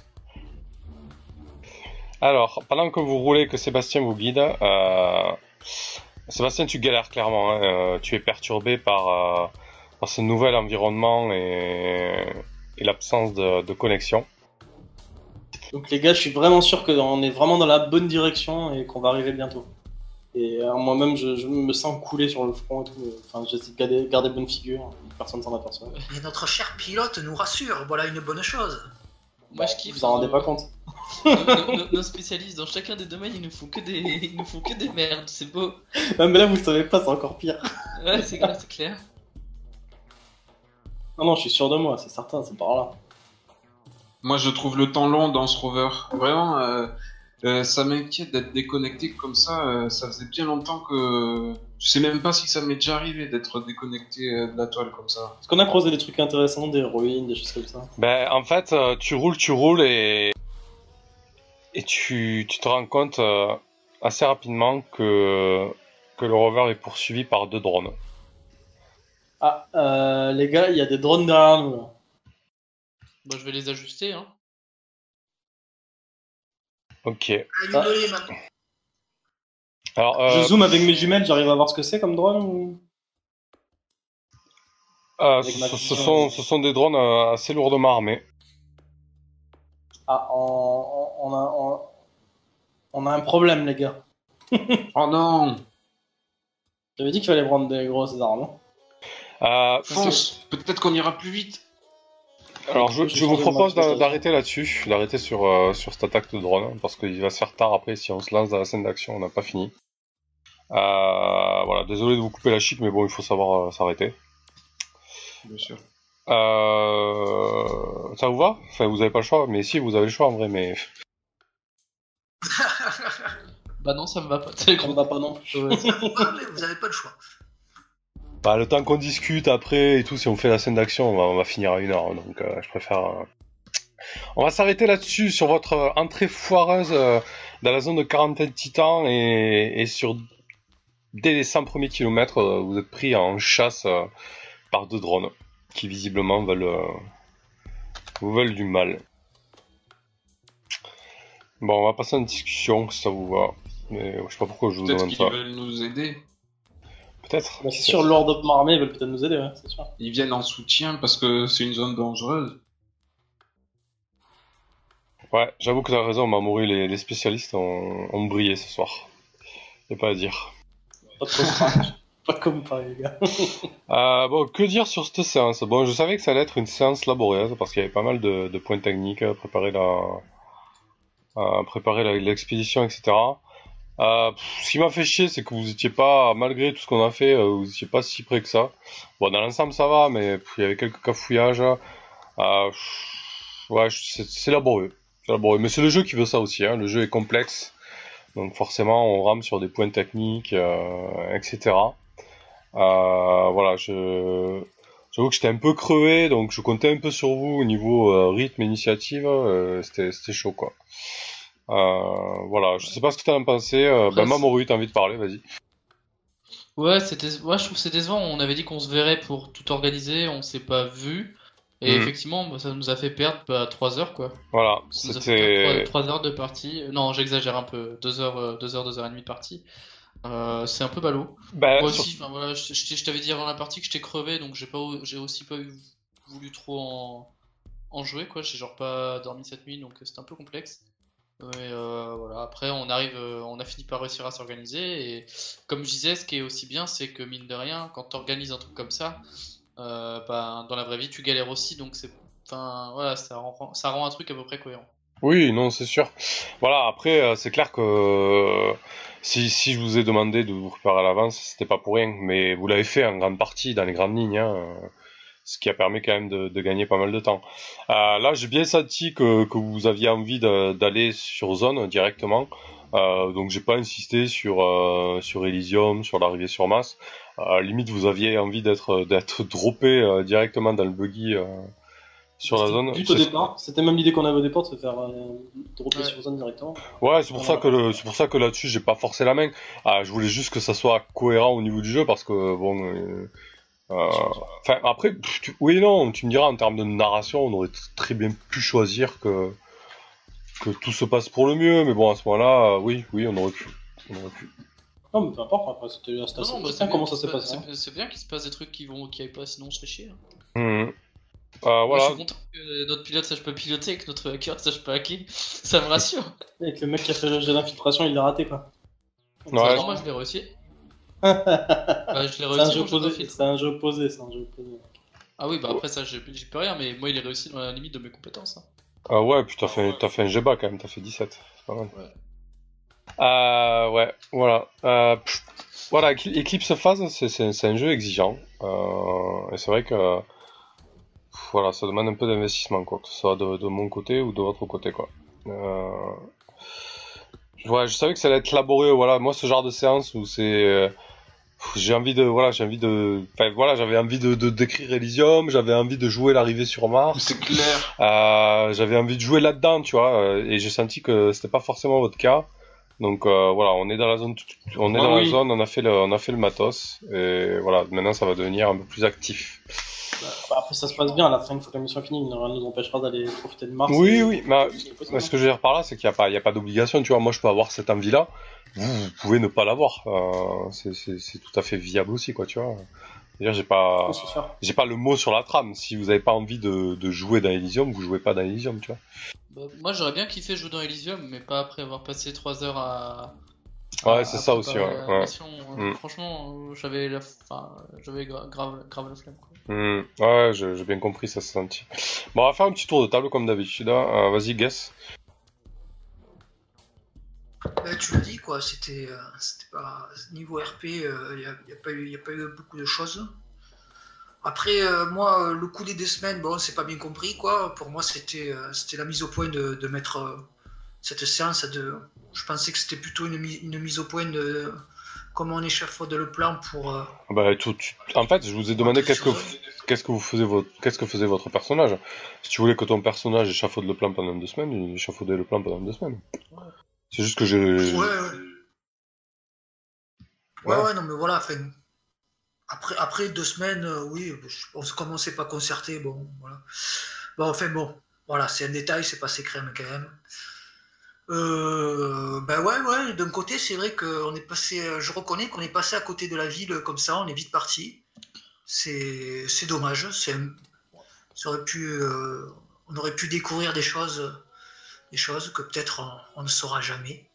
Alors, pendant que vous roulez, que Sébastien vous guide, euh, Sébastien, tu galères clairement. hein, euh, tu es perturbé par, euh, par ce nouvel environnement et, et l'absence de, de connexion. Donc les gars, je suis vraiment sûr qu'on est vraiment dans la bonne direction et qu'on va arriver bientôt. Et euh, moi-même, je, je me sens couler sur le front et tout. Enfin, j'essaie de garder, garder bonne figure. Personne s'en aperçoit. Et notre cher pilote nous rassure, voilà une bonne chose. Moi je kiffe. Vous en rendez euh, pas compte. nos, nos- nos spécialistes dans chacun des domaines, ils nous font que des, ils nous font que des merdes, c'est beau. Ah, mais là, vous le savez pas, c'est encore pire. Ouais, c'est clair, c'est clair. Non, non, je suis sûr de moi, c'est certain, c'est par là. Moi, je trouve le temps long dans ce rover. Vraiment, euh, euh, ça m'inquiète d'être déconnecté comme ça. euh, ça faisait bien longtemps que. Je sais même pas si ça m'est déjà arrivé d'être déconnecté euh, de la toile comme ça. Est-ce qu'on a creusé des trucs intéressants, des ruines, des choses comme ça? Ben, en fait, euh, tu roules, tu roules et, et tu, tu te rends compte euh, assez rapidement que, que le rover est poursuivi par deux drones. Ah, euh, les gars, il y a des drones derrière nous. Là. Bon, je vais les ajuster, hein. Ok. Alors, euh, Je zoome avec mes jumelles, j'arrive à voir ce que c'est comme drone ou... euh, ce, sont, ce sont des drones euh, assez lourdement armés. Ah, on, on, on a, on, on a un problème, les gars. Oh non J'avais dit qu'il fallait prendre des grosses armes. hein. Euh, Fonce Peut-être qu'on ira plus vite. Alors je, vous propose d'arrêter là-dessus, d'arrêter sur, euh, sur cette attaque de drone, parce qu'il va se faire tard après si on se lance dans la scène d'action, on n'a pas fini. Euh, voilà, désolé de vous couper la chic, mais bon, il faut savoir euh, s'arrêter. Bien sûr. Euh, ça vous va? Enfin, vous avez pas le choix, mais si, vous avez le choix en vrai, mais... Bah non, ça me va pas. C'est Ça me va pas non plus. Mais vous n'avez pas le choix. Bah, le temps qu'on discute après et tout, si on fait la scène d'action, on va, on va finir à une heure, hein, donc euh, je préfère... euh, On va s'arrêter là-dessus, sur votre euh, entrée foireuse euh, dans la zone de quarantaine titan, et, et sur... Dès les 100 premiers kilomètres, euh, vous êtes pris en chasse euh, par deux drones, qui visiblement veulent... euh, vous veulent du mal. Bon, on va passer à une discussion, si ça vous va. Mais je sais pas pourquoi je vous Peut-être demande qu'ils ça. veulent nous aider. Peut-être. Bah, c'est sûr, Lord of Marmé veulent peut-être nous aider, ouais, c'est sûr. Ils viennent en soutien parce que c'est une zone dangereuse. Ouais, j'avoue que t'as raison, Mamoru, les, les spécialistes ont, ont brillé ce soir. Y'a pas à dire. Pas de pas de comparer, les gars. Euh, bon, que dire sur cette séance? Bon, je savais que ça allait être une séance laborieuse parce qu'il y avait pas mal de, de points techniques à préparer la, à préparer la- l'expédition, etc. Euh, ce qui m'a fait chier, c'est que vous étiez pas, malgré tout ce qu'on a fait, euh, vous étiez pas si près que ça. Bon, dans l'ensemble, ça va, mais il y avait quelques cafouillages. Euh, ouais, c'est laborieux. Laborieux. Mais c'est le jeu qui veut ça aussi, hein. Le jeu est complexe. Donc forcément, on rame sur des points techniques, euh, etc. Euh, voilà, je... J'avoue que j'étais un peu crevé, donc je comptais un peu sur vous au niveau rythme, initiative. c'était chaud, quoi. Euh, voilà, je sais pas ce que t'en as pensé. Euh, ben, Après, Mamoru, t'as envie de parler, vas-y. Ouais, c'était, ouais, je trouve que c'est décevant. On avait dit qu'on se verrait pour tout organiser, on s'est pas vu. Et Mhm. effectivement, bah, ça nous a fait perdre bah, 3 heures, quoi. Voilà, Ça nous a fait perdre c'était... 3, heures de partie. Euh, Non, j'exagère un peu. 2 heures, 2 heures, 2 heures et demie de partie. Euh, c'est un peu ballot. Ben, Moi aussi, voilà, je, je t'ai- je t'avais dit avant la partie que j'étais crevé, donc j'ai pas, j'ai aussi pas eu- voulu trop en, enjoué, quoi. J'ai genre pas dormi cette nuit, donc c'était un peu complexe. Mais euh, voilà, après on arrive, euh, on a fini par réussir à s'organiser et comme je disais, ce qui est aussi bien, c'est que mine de rien, quand tu organises un truc comme ça, euh, bah, dans la vraie vie, tu galères aussi, donc c'est, voilà, ça rend, ça rend un truc à peu près cohérent. Oui, non, c'est sûr. Voilà, après, c'est clair que si, si je vous ai demandé de vous préparer à l'avance, c'était pas pour rien, mais vous l'avez fait en grande partie, dans les grandes lignes, hein, ce qui a permis quand même de, de gagner pas mal de temps. Euh, là, j'ai bien senti que, que vous aviez envie de- d'aller sur zone directement, euh, donc j'ai pas insisté sur euh, sur Elysium, sur l'arrivée sur Mars. Euh, limite, vous aviez envie d'être d'être droppé euh, directement dans le buggy euh, sur la zone. le but au départ. C'était même l'idée qu'on avait au départ de se faire euh, dropper Ouais. sur zone directement. Ouais, c'est pour ça que le- c'est pour ça que là-dessus j'ai pas forcé la main. Ah, je voulais juste que ça soit cohérent au niveau du jeu parce que bon. euh, Enfin après, tu- oui et non, tu me diras en termes de narration, on aurait très bien pu choisir que que tout se passe pour le mieux, mais bon à ce moment-là, euh, oui, oui, on aurait pu, on aurait pu. Non, mais peu importe, après, c'était c'était Non, assez non, bah, bien c'est bien comment qu'il ça s'est se passé. passe- hein. C'est bien qu'il se passe des trucs qui vont, qui aillent pas, sinon on se fait chier. hein. Euh, Moi, voilà. je suis content que notre pilote sache pas piloter et que notre hacker sache pas hacker. Ça me rassure. Avec le mec qui a fait le jet d'infiltration, il l'a raté quoi. Ouais. non, moi je l'ai réussi. C'est Bah, je l'ai un réussi. jeu jeu posé, c'est un jeu posé, c'est un jeu posé. Ah oui, bah après ça, j'ai j'y peux rien, mais moi il est réussi dans la limite de mes compétences. hein. Ah ouais, puis t'as fait, t'as fait un GBA quand même, t'as fait 17, c'est pas mal. Ouais. Euh, ouais, voilà. Euh, voilà, Ecl- Eclipse Phase, c'est, c'est, c'est un jeu exigeant. Euh, et c'est vrai que voilà, ça demande un peu d'investissement, quoi, que ce soit de, de mon côté ou de votre côté, quoi. Euh, ouais, je savais que ça allait être laborieux, voilà. Moi, ce genre de séance où c'est, euh, j'ai envie de, voilà, j'ai envie de, enfin voilà, j'avais envie de, de décrire Elysium, j'avais envie de jouer l'arrivée sur Mars. C'est clair. Euh, j'avais envie de jouer là-dedans, tu vois, euh, et j'ai senti que c'était pas forcément votre cas. Donc euh, voilà, on est dans la zone, on est Ah dans oui. la zone, on a fait le, on a fait le matos, et voilà, maintenant ça va devenir un peu plus actif. Bah, après, ça se passe bien, à la fin, une fois que la mission est finie, rien ne nous empêchera d'aller profiter de Mars. Oui, et- oui, mais, ce que je veux dire par là, c'est qu'il n'y a pas, il y a pas d'obligation, tu vois. Moi, je peux avoir cette envie-là, vous, vous pouvez ne pas l'avoir. Euh, c'est, c'est, c'est tout à fait viable aussi, quoi, tu vois. C'est-à-dire, j'ai pas, Oui, j'ai pas le mot sur la trame. Si vous avez pas envie de, de jouer dans Elysium, vous jouez pas dans Elysium, tu vois. Bah, moi j'aurais bien kiffé jouer dans Elysium, mais pas après avoir passé 3 heures à. Ouais, à- c'est à ça aussi, ouais, la ouais. mission. Mm. Franchement, euh, j'avais la... enfin, j'avais gra- grave, grave la flemme. Quoi. Hmm, ouais, j'ai bien compris, ça se sentit. Bon, on va faire un petit tour de table comme d'habitude. hein. Euh, Vas-y, guess. Ben, tu l'as dit, quoi, c'était euh, pas. Niveau RP, il n'y a, y a pas eu- y a pas eu beaucoup de choses. Après, euh, moi, euh, le coup des deux semaines, bon, c'est pas bien compris, quoi. Pour moi, c'était euh, c'était la mise au point de, de mettre euh, cette séance. De... Je pensais que c'était plutôt une, mi- une mise au point de comment on échafaude le plan pour. euh, Bah, tu- En fait, je vous ai demandé qu'est-ce que, qu'est-ce que vous faisiez votre, qu'est-ce que faisait votre personnage? Si tu voulais que ton personnage échafaude le plan pendant deux semaines, il échafaudait le plan pendant deux semaines. C'est juste que j'ai. Ouais, ouais. Ouais, Ouais. ouais, non, mais voilà. enfin, Après, après deux semaines, euh, oui, je- on se commençait pas concerté, bon, voilà. Bon, enfin, bon, voilà, c'est un détail, c'est pas ses crèmes quand même. Euh, ben ouais, ouais, d'un côté, c'est vrai qu'on est passé, je reconnais qu'on est passé à côté de la ville comme ça, on est vite parti. C'est dommage, c'est aurait pu, euh, on aurait pu découvrir des choses, choses que peut-être on, ne saura jamais.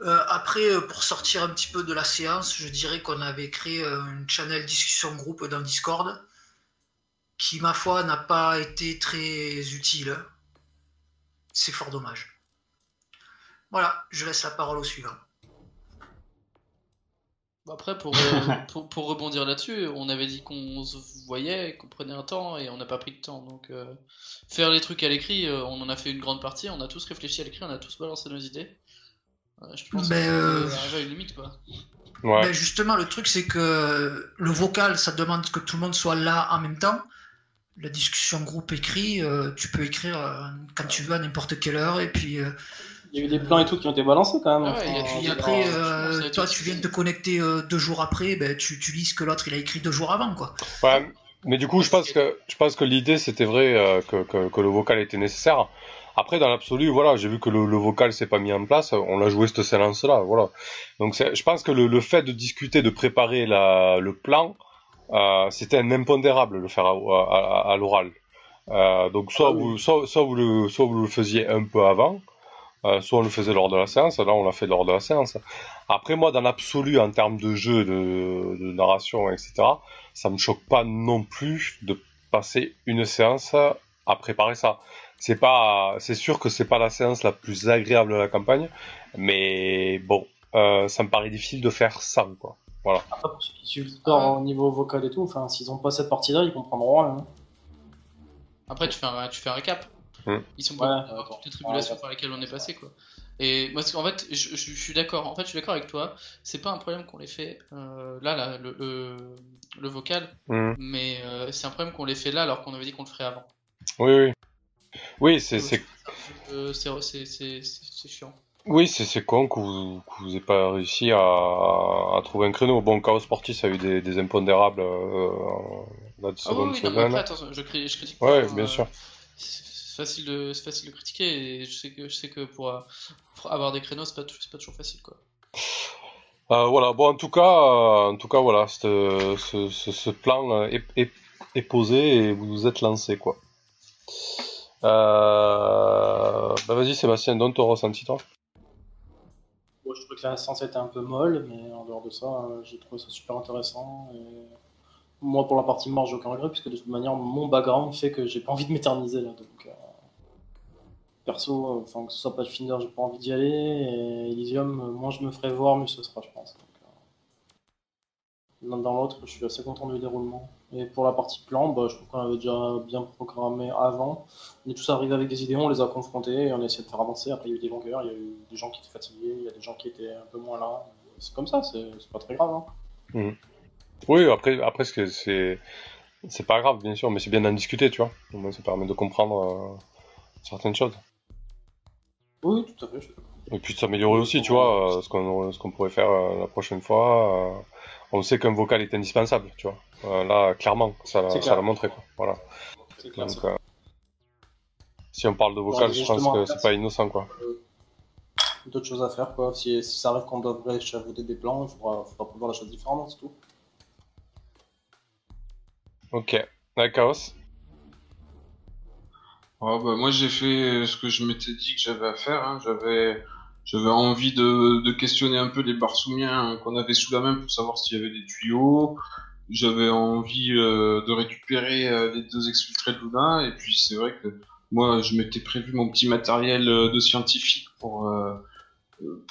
Euh, après, euh, pour sortir un petit peu de la séance, je dirais qu'on avait créé euh, une channel discussion groupe dans Discord qui, ma foi, n'a pas été très utile. C'est fort dommage. Voilà, je laisse la parole au suivant. Après, pour, euh, pour, pour rebondir là-dessus, on avait dit qu'on se voyait, qu'on prenait un temps, et on n'a pas pris de temps. Donc, euh, faire les trucs à l'écrit, euh, on en a fait une grande partie, on a tous réfléchi à l'écrit, on a tous balancé nos idées. Euh, je pense Ben, qu'on euh, arriver à une limite, quoi. Ouais. Ben, justement, le truc, c'est que le vocal, ça demande que tout le monde soit là en même temps. La discussion groupe écrit, euh, tu peux écrire euh, quand tu veux, à n'importe quelle heure, et puis euh, Il y a eu des plans et tout qui ont été balancés quand même. Ah ouais, Enfin, Puis après, euh, toi, tu viens de te connecter euh, deux jours après, ben, tu, tu lis ce que l'autre il a écrit deux jours avant, quoi. Ouais, mais du coup, je pense que je pense que l'idée c'était vrai euh, que, que, que le vocal était nécessaire. Après, dans l'absolu, voilà, j'ai vu que le, le vocal s'est pas mis en place. On l'a joué cette séance-là, voilà. Donc, je pense que le, le fait de discuter, de préparer la, le plan, euh, c'était un impondérable le faire à, à, à- à l'oral. Euh, donc soit, Ah oui. vous, soit, soit, vous le, soit vous le faisiez un peu avant, euh, soit on le faisait lors de la séance. Là, on l'a fait lors de la séance. Après, moi, dans l'absolu, en termes de jeu, de, de narration, etc., ça me choque pas non plus de passer une séance à préparer ça. C'est pas, c'est sûr que c'est pas la séance la plus agréable de la campagne, mais bon, euh, ça me paraît difficile de faire ça, quoi. Voilà. Après, pour ceux qui suivent le sport au niveau vocal et tout, enfin, s'ils ont pas cette partie-là, ils comprendront rien. hein. Après, tu fais un, tu fais un récap. Hmm. Ils sont Ouais, pas d'accord. toutes les tribulations Ouais, par lesquelles on est passé, quoi. Et moi, en fait, je, je- je suis d'accord. En fait, je suis d'accord avec toi. C'est pas un problème qu'on les fait euh, là, là, le, le, le vocal, Mhm. mais euh, c'est un problème qu'on les fait là alors qu'on avait dit qu'on le ferait avant. Oui, oui. Oui, c'est, c'est, Euh, c'est c'est- c'est- c'est- c'est chiant. oui, c'est, c'est con que vous, que vous ayez pas réussi à, à trouver un créneau. Bon, Chaos Sportif a eu des, des impondérables euh, la Ah oui, oui, non, mais semaine. après, attention, je, je critique Ouais, pas, bien euh, sûr. Facile de, c'est facile de critiquer et je sais que, je sais que pour, pour avoir des créneaux, c'est pas, pas toujours facile, quoi. Euh, voilà, bon, en tout cas, euh, en tout cas, voilà, ce, ce, ce plan est, est, est posé et vous vous êtes lancé, quoi. Euh... Bah vas-y Sébastien, donne ton ressenti toi. Moi, je trouvais que la séance était un peu molle, mais en dehors de ça, j'ai trouvé ça super intéressant. Et... Moi, pour la partie mort, j'ai aucun regret, puisque de toute manière, mon background fait que j'ai pas envie de m'éterniser là. Donc, euh, perso, enfin, que ce soit Pathfinder, j'ai pas envie d'y aller. Et Elysium, moins je me ferai voir, mieux ce sera, je pense. Euh, L'un dans l'autre, je suis assez content du déroulement. Et pour la partie plan, bah, je trouve qu'on avait déjà bien programmé avant. On est tous arrivés avec des idées, on les a confrontés on a essayé de faire avancer. Après, il y a eu des longueurs, il y a eu des gens qui étaient fatigués, il y a des gens qui étaient un peu moins là. C'est comme ça, c'est pas très grave. Hein. Oui, après, après c'est, c'est pas grave bien sûr, mais c'est bien d'en discuter, tu vois. Au ça permet de comprendre euh, certaines choses. Oui, tout à fait. Et puis de s'améliorer aussi, tu vois, euh, ce qu'on ce qu'on pourrait faire euh, la prochaine fois. euh, on sait qu'un vocal est indispensable, tu vois. Euh, là, clairement, ça l'a clair. montré, quoi. Voilà. C'est clair, Donc, euh, si on parle de vocal, je pense que c'est pas innocent, quoi. d'autres choses à faire. Quoi. Si, si ça arrive qu'on devrait échafauder des plans, il faudra, faudra prévoir la chose différente, c'est tout. Ok. La chaos. Oh, bah, moi j'ai fait ce que je m'étais dit que j'avais à faire. hein. J'avais j'avais envie de, de questionner un peu les barsoumiens qu'on avait sous la main pour savoir s'il y avait des tuyaux. J'avais envie euh, de récupérer euh, les deux exfiltrés de Luna. Et puis c'est vrai que moi je m'étais prévu mon petit matériel euh, de scientifique pour, euh,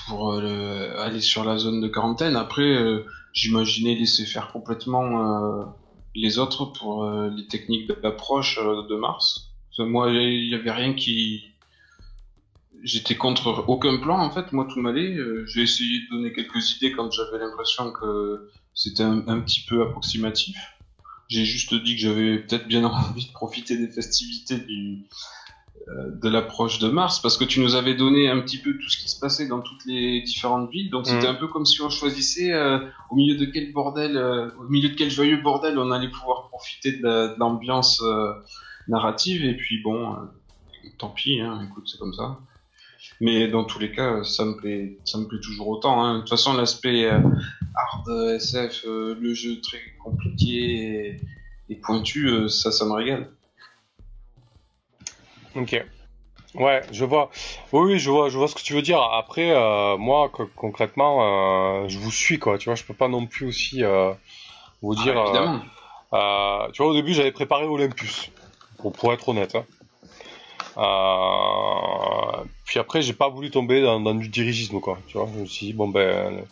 pour euh, le- aller sur la zone de quarantaine. Après euh, j'imaginais laisser faire complètement euh, les autres pour euh, les techniques d'approche euh, de Mars. Moi, il y avait rien qui. J'étais contre aucun plan en fait. Moi, tout m'allait. Euh, J'ai essayé de donner quelques idées quand j'avais l'impression que c'était un, un petit peu approximatif. J'ai juste dit que j'avais peut-être bien envie de profiter des festivités du, euh, de l'approche de Mars, parce que tu nous avais donné un petit peu tout ce qui se passait dans toutes les différentes villes. Donc c'était Mhm. un peu comme si on choisissait euh, au milieu de quel bordel, euh, au milieu de quel joyeux bordel on allait pouvoir profiter de la- de l'ambiance narrative. Et puis bon, euh, tant pis, hein, écoute, c'est comme ça. Mais dans tous les cas, ça me plaît, ça me plaît toujours autant. hein. De toute façon, l'aspect euh, hard SF, euh, le jeu très compliqué et, et pointu, ça, ça me régale. Ok. Ouais, je vois. Oui, oui, je vois, je vois ce que tu veux dire. Après, euh, moi, co- concrètement, euh, je vous suis, quoi. Tu vois, je peux pas non plus aussi euh, vous dire. Ah, tu vois, au début, j'avais préparé Olympus, pour, pour être honnête. hein. Euh, puis après, j'ai pas voulu tomber dans, dans du dirigisme, quoi. Tu vois, je me suis dit, bon, ben,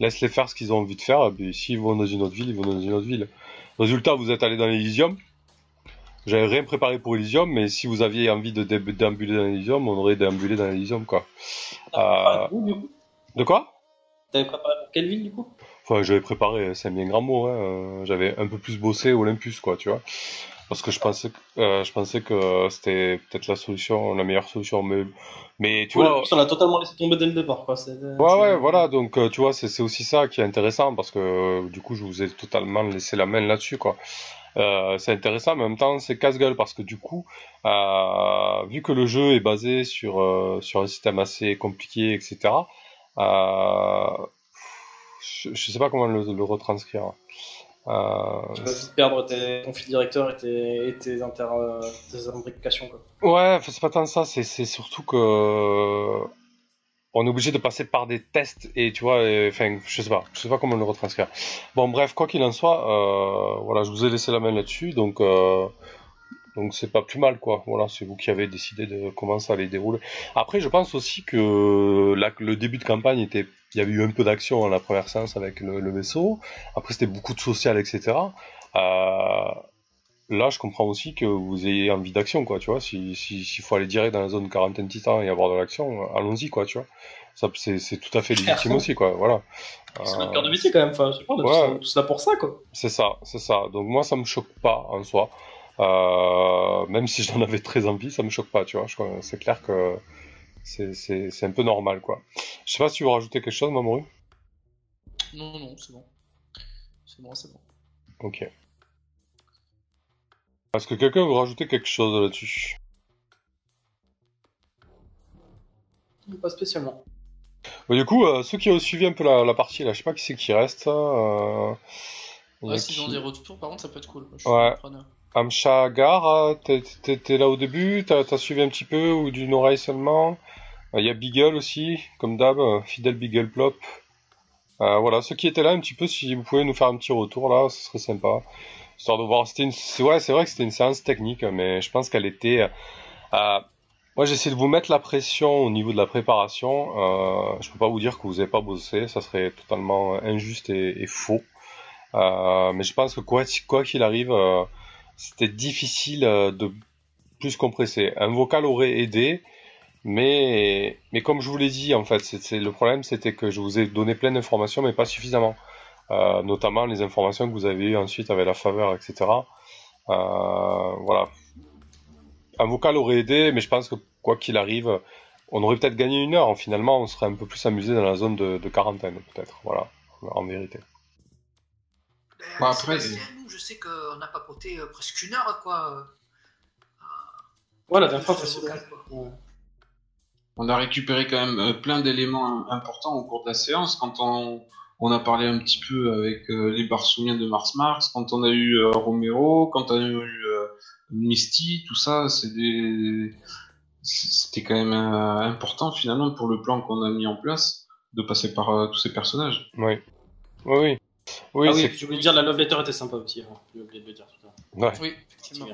laisse-les faire ce qu'ils ont envie de faire. Et puis, s'ils vont dans une autre ville, ils vont dans une autre ville. Résultat, vous êtes allé dans l'Elysium. J'avais rien préparé pour Elysium, mais si vous aviez envie de dé- déambuler dans l'Elysium, on aurait déambulé dans l'Elysium, quoi. Coup? De quoi? T'avais préparé pour quelle ville du coup? Enfin, j'avais préparé, c'est un bien grand mot, hein. euh, j'avais un peu plus bossé Olympus, quoi, tu vois. Parce que je pensais que, euh, je pensais que c'était peut-être la solution, la meilleure solution, mais, mais tu Ouais, vois, on a totalement laissé tomber dès le départ. Quoi. ouais, ouais, voilà, donc, euh, tu vois, c'est c'est aussi ça qui est intéressant, parce que, euh, du coup, je vous ai totalement laissé la main là-dessus, quoi. Euh, c'est intéressant, mais en même temps, c'est casse-gueule, parce que du coup, euh, vu que le jeu est basé sur, euh, sur un système assez compliqué, etc., euh, je, je sais pas comment le, le retranscrire. Euh, Tu vas vite perdre tes, ton fil directeur et tes, et tes, inter, tes imbrications. Quoi. Ouais, c'est pas tant ça, c'est surtout que on est obligé de passer par des tests et tu vois, enfin, je sais pas, je sais pas comment le retranscrire. Bon, bref, quoi qu'il en soit, euh, voilà, je vous ai laissé la main là-dessus, donc euh, donc c'est pas plus mal, quoi. Voilà, c'est vous qui avez décidé de comment ça allait dérouler. Après, je pense aussi que le début de campagne était, il y avait eu un peu d'action dans la première séance avec le, le vaisseau. Après, c'était beaucoup de social, etc. Euh, là, je comprends aussi que vous ayez envie d'action, quoi, tu vois. Si, si, s'il faut aller direct dans la zone quarantaine titan et avoir de l'action, euh, allons-y, quoi, tu vois. Ça, c'est, c'est tout à fait légitime aussi, quoi, voilà. C'est Euh, notre cœur de métier quand même. Enfin, je sais pas, on pour ça, quoi. c'est ça, c'est ça. Donc moi, ça me choque pas en soi. Euh, même si j'en avais très envie, ça me choque pas, tu vois. C'est clair que c'est, un peu normal, quoi. Je sais pas si tu veux rajouter quelque chose, Mamoru? Non, non, c'est bon. C'est bon, c'est bon. Ok. Est-ce que quelqu'un veut rajouter quelque chose là-dessus? Pas spécialement. Bon, du coup, euh, ceux qui ont suivi un peu la, la partie, là, je sais pas qui c'est qui reste. Euh... Ouais, s'ils qui- ont des retours, par contre, ça peut être cool. Je suis Ouais. Amcha Gar, euh, t'es- là au début, t'as suivi un petit peu ou d'une oreille seulement. Euh, Il y a Beagle aussi, comme d'hab, euh, fidèle Beagle Plop. Euh, voilà, ceux qui étaient là un petit peu, si vous pouvez nous faire un petit retour là, ce serait sympa. Histoire de voir, c'était ouais, c'est vrai que c'était une séance technique, mais je pense qu'elle était. euh, euh, moi, j'essaie de vous mettre la pression au niveau de la préparation. Euh, je peux pas vous dire que vous avez pas bossé, ça serait totalement injuste et, faux. Euh, mais je pense que quoi qu'il arrive, euh, c'était difficile euh, de plus compresser. Un vocal aurait aidé, mais mais comme je vous l'ai dit, en fait, c'est le problème, c'était que je vous ai donné plein d'informations, mais pas suffisamment. Euh, notamment les informations que vous avez eues ensuite avec la faveur, etc. Euh, voilà. Un vocal aurait aidé, mais je pense que quoi qu'il arrive, on aurait peut-être gagné une heure. Finalement, on serait un peu plus amusé dans la zone de, de quarantaine, peut-être. Voilà, en vérité. Ben, Bon, après, nous, je sais qu'on a papoté euh, presque une heure, quoi. Ouais, la dernière fois, facile. On a récupéré quand même euh, plein d'éléments importants au cours de la séance. Quand on, on a parlé un petit peu avec euh, les Barsoumiens de Mars Mars, quand on a eu euh, Romero, quand on a eu euh, Misty, tout ça, c'est des... c'était quand même euh, important finalement pour le plan qu'on a mis en place de passer par euh, tous ces personnages. Oui. Oui, oui. Oui, ah oui, c'est je voulais dire, la love letter était sympa aussi. hein. J'ai oublié de le dire tout à l'heure. ouais. Oui, C'est effectivement.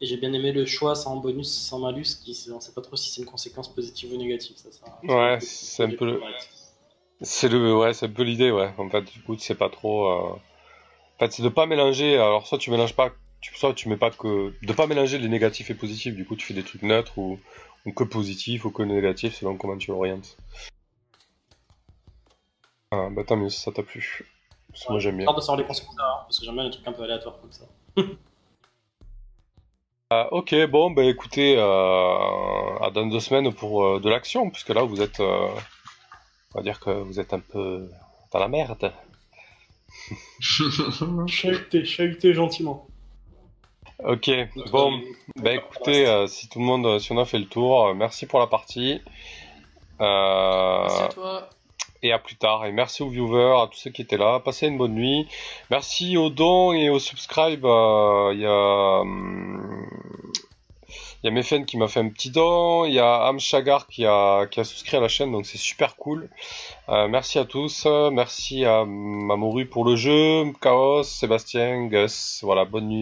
Et j'ai bien aimé le choix sans bonus, sans malus, qui on sait pas trop si c'est une conséquence positive ou négative. Ça, ça, Ouais, c'est un peu le- C'est le, ouais, c'est un peu l'idée, ouais. En fait, du coup, tu sais pas trop. euh, En fait, c'est de pas mélanger. Alors, soit tu mélanges pas, tu, soit tu mets pas que, de pas mélanger les négatifs et positifs. Du coup, tu fais des trucs neutres ou, ou que positifs ou que négatifs selon comment tu l'orientes. Ah, bah tant mieux si ça t'a plu. Parce que moi j'aime bien. Hâte de savoir les conséquences derrière, parce que j'aime bien les trucs un peu aléatoires comme ça. Ah, ok, bon, bah écoutez, euh, à dans deux semaines pour euh, de l'action, puisque là vous êtes, euh, on va dire que vous êtes un peu dans la merde. Chahuté, chahuté gentiment. Ok, bon, bah écoutez, euh, si tout le monde, si on a fait le tour, euh, merci pour la partie. Euh, Merci à toi. Et à plus tard. Et merci aux viewers, à tous ceux qui étaient là. Passez une bonne nuit. Merci aux dons et aux subscribe. euh, Il y a, hum, il y a qui m'a fait un petit don. Il y a Amchagar qui a, qui a souscrit à la chaîne, donc c'est super cool. Euh, merci à tous. Merci à Mamoru pour le jeu, Chaos, Sébastien, Gus. Voilà, bonne nuit.